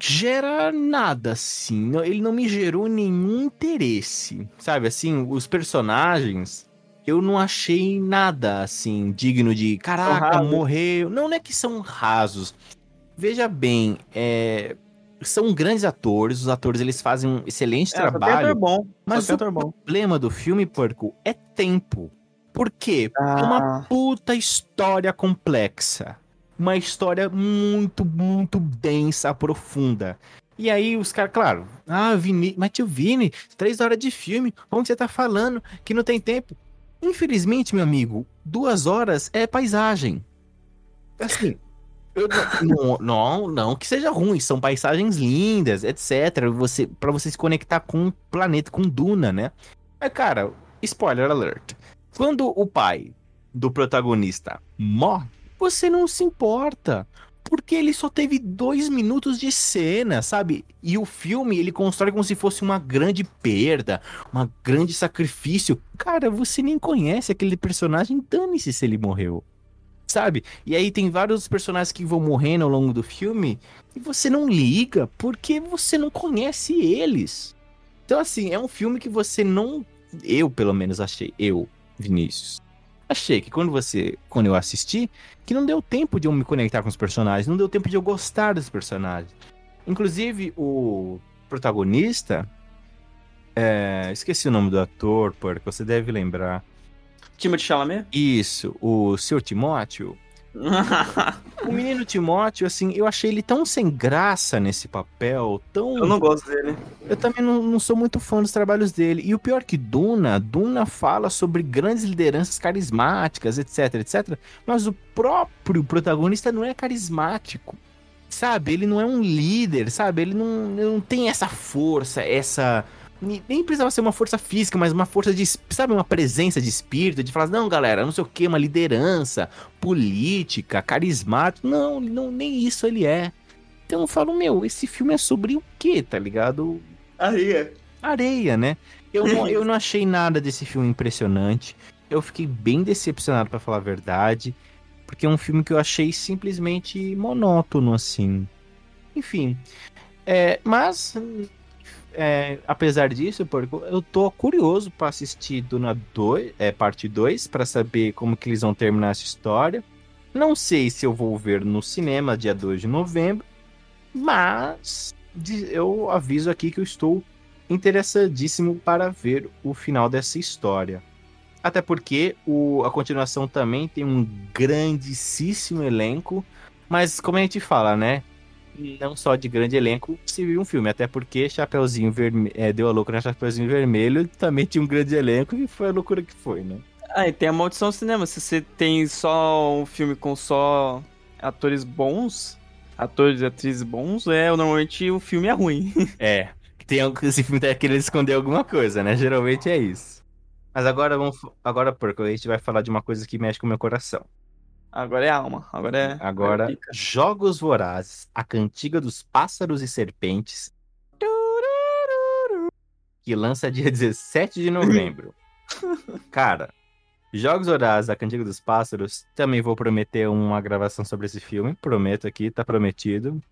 gera nada, assim. Ele não me gerou nenhum interesse, sabe? Assim, os personagens, eu não achei nada, assim, digno de, caraca, morreu. Não, não é que são rasos. Veja bem, é, são grandes atores, os atores eles fazem um excelente É, trabalho, bom. mas o bom. problema do filme, Porco, é tempo. Por quê? É uma Ah, puta história complexa. Uma história muito, muito densa, profunda. E aí os caras, claro, ah, Vini, mas tio Vini, três horas de filme, como você tá falando que não tem tempo? Infelizmente, meu amigo, duas horas é paisagem. Assim, não, não, não que seja ruim, são paisagens lindas, etc. Você, para você se conectar com o planeta, com Duna, né? Mas, cara, spoiler alert. Quando o pai do protagonista morre, você não se importa. Porque ele só teve dois minutos de cena, sabe? E o filme ele constrói como se fosse uma grande perda, uma grande sacrifício. Cara, você nem conhece aquele personagem, dane-se se ele morreu. Sabe? E aí tem vários personagens que vão morrendo ao longo do filme e você não liga porque você não conhece eles. Então, assim, é um filme que você não. Eu, pelo menos, achei. Eu, Vinícius. Achei que quando você. Quando eu assisti, que não deu tempo de eu me conectar com os personagens, não deu tempo de eu gostar dos personagens. Inclusive, o protagonista. é, esqueci o nome do ator, porque você deve lembrar. Timothy Chalamet? Isso, o Sr. Timóteo. [laughs] O menino Timóteo, assim, eu achei ele tão sem graça nesse papel, tão. eu não gosto dele. Eu também não, não sou muito fã dos trabalhos dele. E o pior que Duna, Duna fala sobre grandes lideranças carismáticas, etc, etc. Mas o próprio protagonista não é carismático. Sabe? Ele não é um líder, sabe? Ele não, ele não tem essa força, essa. Nem precisava ser uma força física, mas uma força de. Sabe? Uma presença de espírito, de falar, não, galera, não sei o que, uma liderança política, carismático. Não, não, nem isso ele é. Então eu falo, meu, esse filme é sobre o quê, tá ligado? Areia. areia, né? Eu não, eu não achei nada desse filme impressionante. Eu fiquei bem decepcionado, pra falar a verdade. Porque é um filme que eu achei simplesmente monótono, assim. Enfim. É, mas, é, apesar disso, Porco, eu tô curioso pra assistir Duna 2, é, parte 2, pra saber como que eles vão terminar essa história. Não sei se eu vou ver no cinema dia 2 de novembro, mas eu aviso aqui que eu estou interessadíssimo para ver o final dessa história. Até porque o, a continuação também tem um grandíssimo elenco, mas como a gente fala, né? Não só de grande elenco, se viu um filme. Até porque Chapeuzinho Vermelho. É, deu a loucura na Chapeuzinho Vermelho também tinha um grande elenco e foi a loucura que foi, né? Ah, e tem a maldição do cinema. Se você tem só um filme com só atores bons, atores e atrizes bons, é, normalmente o filme é ruim. [laughs] é. Tem, esse filme tá querendo esconder alguma coisa, né? Geralmente é isso. Mas agora vamos. Agora, porque a gente vai falar de uma coisa que mexe com o meu coração. Agora é alma. Agora é. Agora, é Jogos Vorazes, a cantiga dos pássaros e serpentes. Que lança dia [laughs] 17 de novembro. [laughs] Cara, Jogos Vorazes, a cantiga dos pássaros. Também vou prometer uma gravação sobre esse filme. Prometo aqui, tá prometido.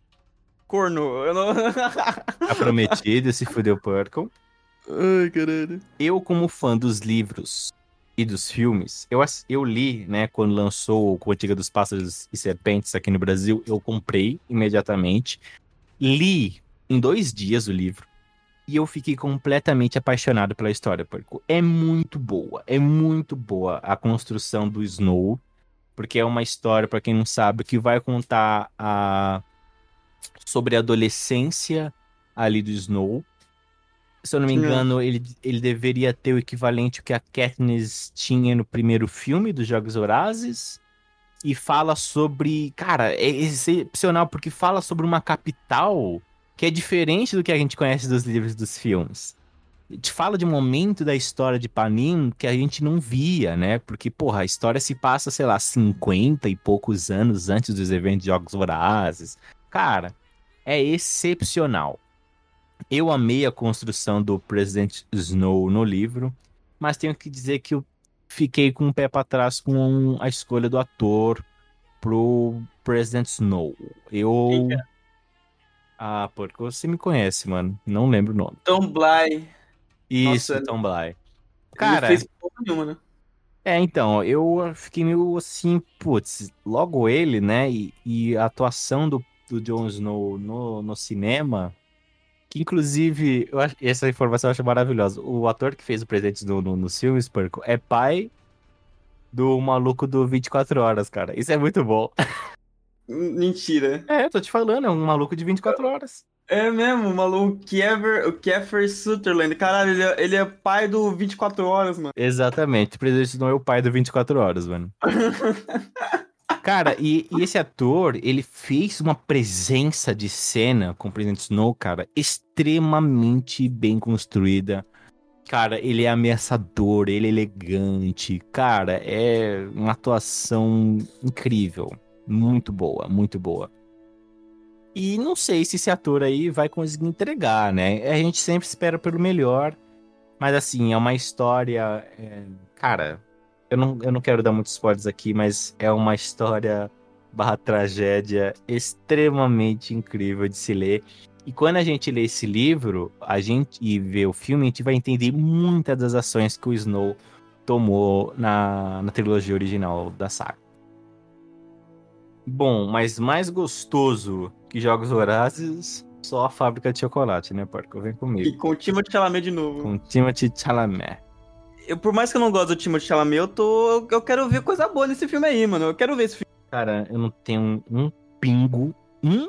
Corno, eu não. [laughs] tá prometido, se fudeu Purple. Ai, caralho. Eu, como fã dos livros e dos filmes, eu, eu li, né, quando lançou o Cantiga dos Pássaros e Serpentes aqui no Brasil, eu comprei imediatamente. Li em dois dias o livro. E eu fiquei completamente apaixonado pela história, porque é muito boa, é muito boa a construção do Snow, porque é uma história, para quem não sabe, que vai contar a sobre a adolescência ali do Snow, se eu não me engano, ele, ele deveria ter o equivalente que a Katniss tinha no primeiro filme dos Jogos Horazes. E fala sobre. Cara, é excepcional porque fala sobre uma capital que é diferente do que a gente conhece dos livros dos filmes. Te fala de um momento da história de Panin que a gente não via, né? Porque, porra, a história se passa, sei lá, 50 e poucos anos antes dos eventos de Jogos Vorazes. Cara, é excepcional. Eu amei a construção do Presidente Snow no livro, mas tenho que dizer que eu fiquei com o um pé para trás com a escolha do ator pro President Snow. Eu. Ah, porque você me conhece, mano. Não lembro o nome. Tom Bly. Isso, Nossa, Tom Bly. Cara. Ele fez porra nenhuma, né? É, então, eu fiquei meio assim, putz, logo ele, né? E, e a atuação do, do Jon Snow no, no cinema que inclusive, eu acho, essa informação eu acho maravilhosa. O ator que fez o presente no, no, no filme, Spurco, é pai do maluco do 24 horas, cara. Isso é muito bom. [laughs] Mentira. É, tô te falando, é um maluco de 24 horas. É mesmo, o maluco Kiefer, o Kiefer Sutherland. Caralho, ele é, ele é pai do 24 horas, mano. Exatamente, o presidente não é o pai do 24 horas, mano. [laughs] Cara, e, e, esse ator, ele fez uma presença de cena com o Presidente Snow, cara, extremamente bem construída. Cara, ele é ameaçador, ele é elegante. Cara, é uma atuação incrível. Muito boa, muito boa. E não sei se esse ator aí vai conseguir entregar, né? A gente sempre espera pelo melhor. Mas assim, é uma história. É... Cara, eu não, eu não quero dar muitos spoilers aqui, mas é uma história barra tragédia extremamente incrível de se ler. E quando a gente lê esse livro, a gente e vê o filme, a gente vai entender muitas das ações que o Snow tomou na, na trilogia original da saga. Bom, mas mais gostoso que Jogos Vorazes, só a fábrica de chocolate, né, Porco? Vem comigo. E com o Timothée Chalamet de novo. Com o Timothée Chalamet eu, por mais que eu não goste do Timothée Chalamet, eu tô. Eu quero ver coisa boa nesse filme aí, mano. Eu quero ver esse filme. Cara, eu não tenho um pingo, um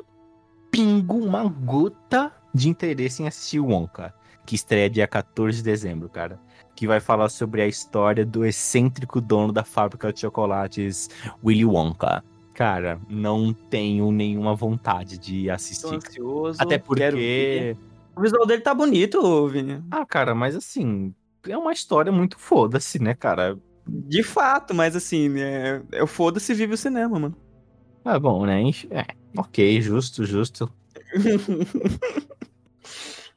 pingo, uma gota de interesse em assistir Wonka, que estreia dia 14 de dezembro, cara. Que vai falar sobre a história do excêntrico dono da fábrica de chocolates, Willy Wonka. Cara, não tenho nenhuma vontade de assistir. Tô ansioso. Até porque. O visual dele tá bonito, Vini. Ah, cara, mas assim, é uma história muito foda-se, né, cara? De fato, mas assim, é, é o foda-se vive o cinema, mano. Ah, bom, né? É, ok, justo, justo. [laughs]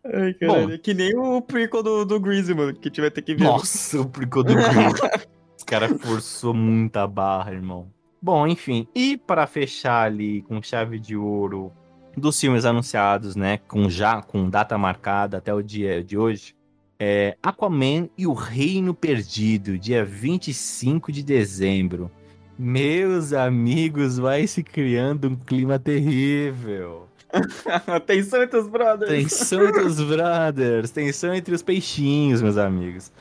Ai, caralho. Bom, é que nem o prequel do, do Greasy, mano, que tiver ter que ver. Nossa, o prequel do Greasy. [laughs] Os caras forçou muita barra, irmão. Bom, enfim. E para fechar ali com chave de ouro dos filmes anunciados, né? Com já com data marcada até o dia de hoje. É, Aquaman e o Reino Perdido, dia 25 de dezembro. Meus amigos, vai se criando um clima terrível. [laughs] Tensão entre os brothers. Tensão entre os brothers. Tensão entre os peixinhos, meus amigos.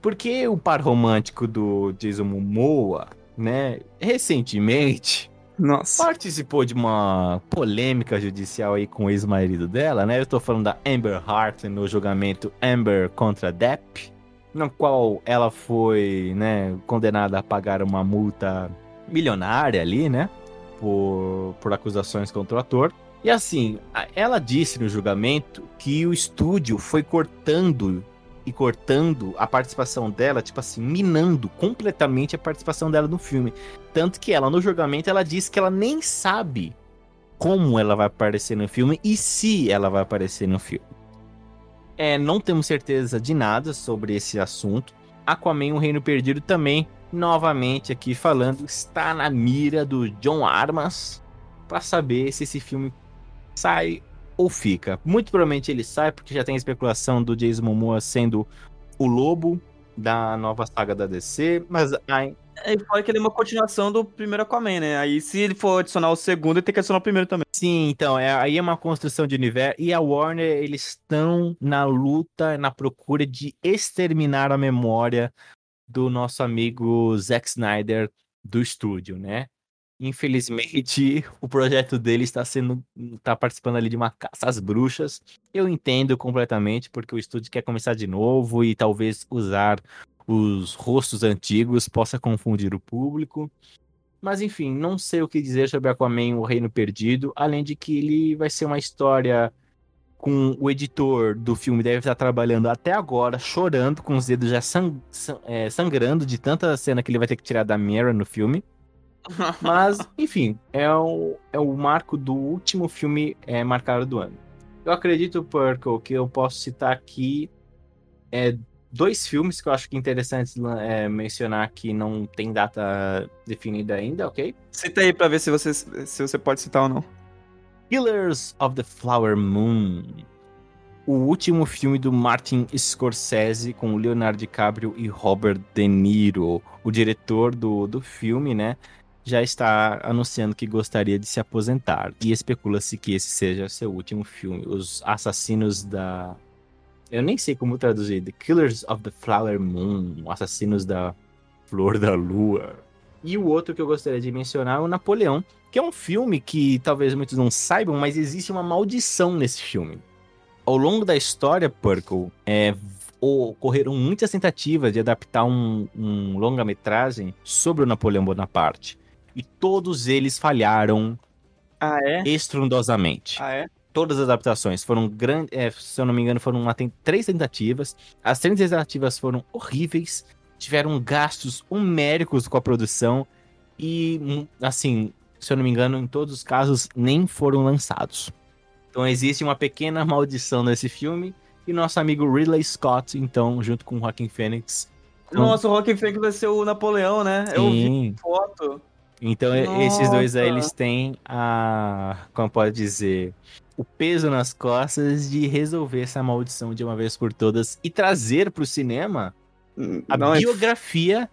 Porque o par romântico do Jason Momoa, né, recentemente Nossa. participou de uma polêmica judicial aí com o ex-marido dela, né? Eu tô falando da Amber Hart no julgamento Amber contra Depp, no qual ela foi, né, condenada a pagar uma multa milionária ali, né? Por, por acusações contra o ator. E assim, ela disse no julgamento que o estúdio foi cortando e cortando a participação dela, tipo assim, minando completamente a participação dela no filme. Tanto que ela, no julgamento, ela disse que ela nem sabe como ela vai aparecer no filme e se ela vai aparecer no filme. É, não temos certeza de nada sobre esse assunto. Aquaman, o Reino Perdido, também, novamente aqui falando, está na mira do John Armas para saber se esse filme sai ou fica. Muito provavelmente ele sai, porque já tem especulação do Jason Momoa sendo o lobo da nova saga da DC, mas aí... É, fala que ele é uma continuação do primeiro Aquaman, né? Aí se ele for adicionar o segundo, ele tem que adicionar o primeiro também. Sim, então, é, aí é uma construção de universo. E a Warner, eles estão na luta, na procura de exterminar a memória do nosso amigo Zack Snyder do estúdio, né? Infelizmente, [laughs] o projeto dele está sendo. está participando ali de uma caça às bruxas. Eu entendo completamente, porque o estúdio quer começar de novo e talvez usar os rostos antigos possa confundir o público. Mas enfim, não sei o que dizer sobre Aquaman, o Reino Perdido, além de que ele vai ser uma história com o editor do filme deve estar trabalhando até agora, chorando, com os dedos já sang é, sangrando de tanta cena que ele vai ter que tirar da Mera no filme. [laughs] Mas, enfim, é o, é o marco do último filme é, marcado do ano. Eu acredito, Purple, que eu posso citar aqui é, dois filmes que eu acho que é interessante é, mencionar que não tem data definida ainda, ok? Cita aí pra ver se você, se você pode citar ou não. Killers of the Flower Moon. O último filme do Martin Scorsese com Leonardo DiCaprio e Robert De Niro. O diretor do, do filme, né? Já está anunciando que gostaria de se aposentar. E especula-se que esse seja seu último filme. Os Assassinos da. Eu nem sei como traduzir. The Killers of the Flower Moon. Assassinos da Flor da Lua. E o outro que eu gostaria de mencionar é o Napoleão, que é um filme que talvez muitos não saibam, mas existe uma maldição nesse filme. Ao longo da história, Purple, é, ocorreram muitas tentativas de adaptar um, um longa-metragem sobre o Napoleão Bonaparte e todos eles falharam ah, é? estrondosamente. Ah, é? Todas as adaptações foram grandes, é, se eu não me engano, foram uma, tem, três tentativas. As três tentativas foram horríveis, tiveram gastos homéricos com a produção e, hum, assim, se eu não me engano, em todos os casos nem foram lançados. Então existe uma pequena maldição nesse filme e nosso amigo Ridley Scott, então, junto com o Phoenix. Nossa, o Joaquin Phoenix vai ser o Napoleão, né? Sim. Eu vi foto. Então, Nossa. esses dois aí, eles têm a. Como pode dizer? O peso nas costas de resolver essa maldição de uma vez por todas e trazer para o cinema a Não, é biografia é...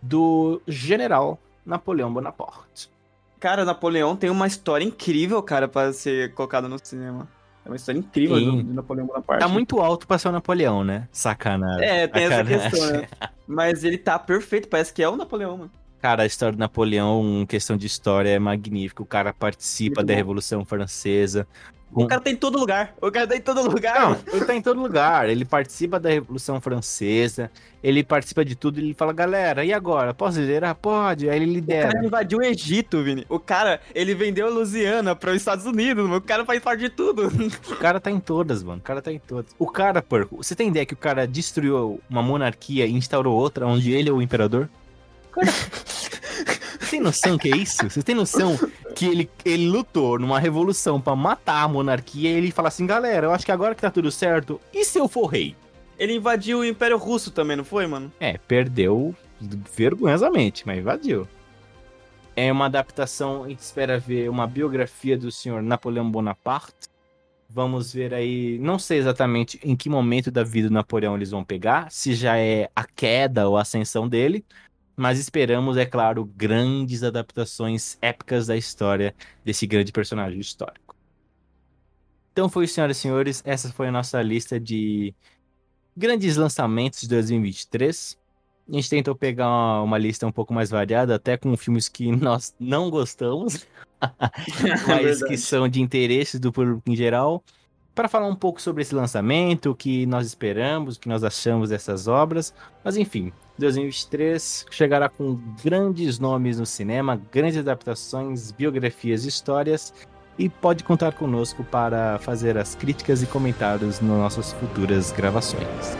do general Napoleão Bonaparte. Cara, Napoleão tem uma história incrível, cara, para ser colocada no cinema. É uma história incrível Sim. do, Napoleão Bonaparte. Tá muito alto pra ser o Napoleão, né? Sacanagem. É, tem Sacanagem. essa questão, né? [laughs] Mas ele tá perfeito, parece que é o Napoleão, mano. Cara, a história do Napoleão, questão de história, é magnífica. O cara participa da. Revolução Francesa. O cara tá em todo lugar. O cara tá em todo lugar. Não, ele tá em todo lugar. Ele participa da Revolução Francesa. Ele participa de tudo. Ele fala, galera, e agora? Posso liderar? Pode. Aí ele lidera. O cara invadiu o Egito, Vini. O cara, ele vendeu a Louisiana para os Estados Unidos. O cara faz parte de tudo. O cara tá em todas, mano. O cara tá em todas. O cara, porco, você tem ideia que o cara destruiu uma monarquia e instaurou outra onde ele é o imperador? Cara, [laughs] tem noção que é isso? Você tem noção que ele, ele lutou numa revolução para matar a monarquia e ele fala assim, galera, eu acho que agora que tá tudo certo, e se eu for rei? Ele invadiu o Império Russo também, não foi, mano? É, perdeu vergonhosamente, mas invadiu. É uma adaptação, a gente espera ver uma biografia do senhor Napoleão Bonaparte. Vamos ver aí, não sei exatamente em que momento da vida do Napoleão eles vão pegar, se já é a queda ou a ascensão dele, mas esperamos, é claro, grandes adaptações épicas da história desse grande personagem histórico. Então foi, senhoras e senhores, essa foi a nossa lista de grandes lançamentos de 2023. A gente tentou pegar uma, uma lista um pouco mais variada, até com filmes que [laughs] nós não gostamos, [laughs] mas que são de interesse do público em geral, para falar um pouco sobre esse lançamento, o que nós esperamos, o que nós achamos dessas obras. Mas enfim, 2023 chegará com grandes nomes no cinema, grandes adaptações, biografias histórias e pode contar conosco para fazer as críticas e comentários nas nossas futuras gravações.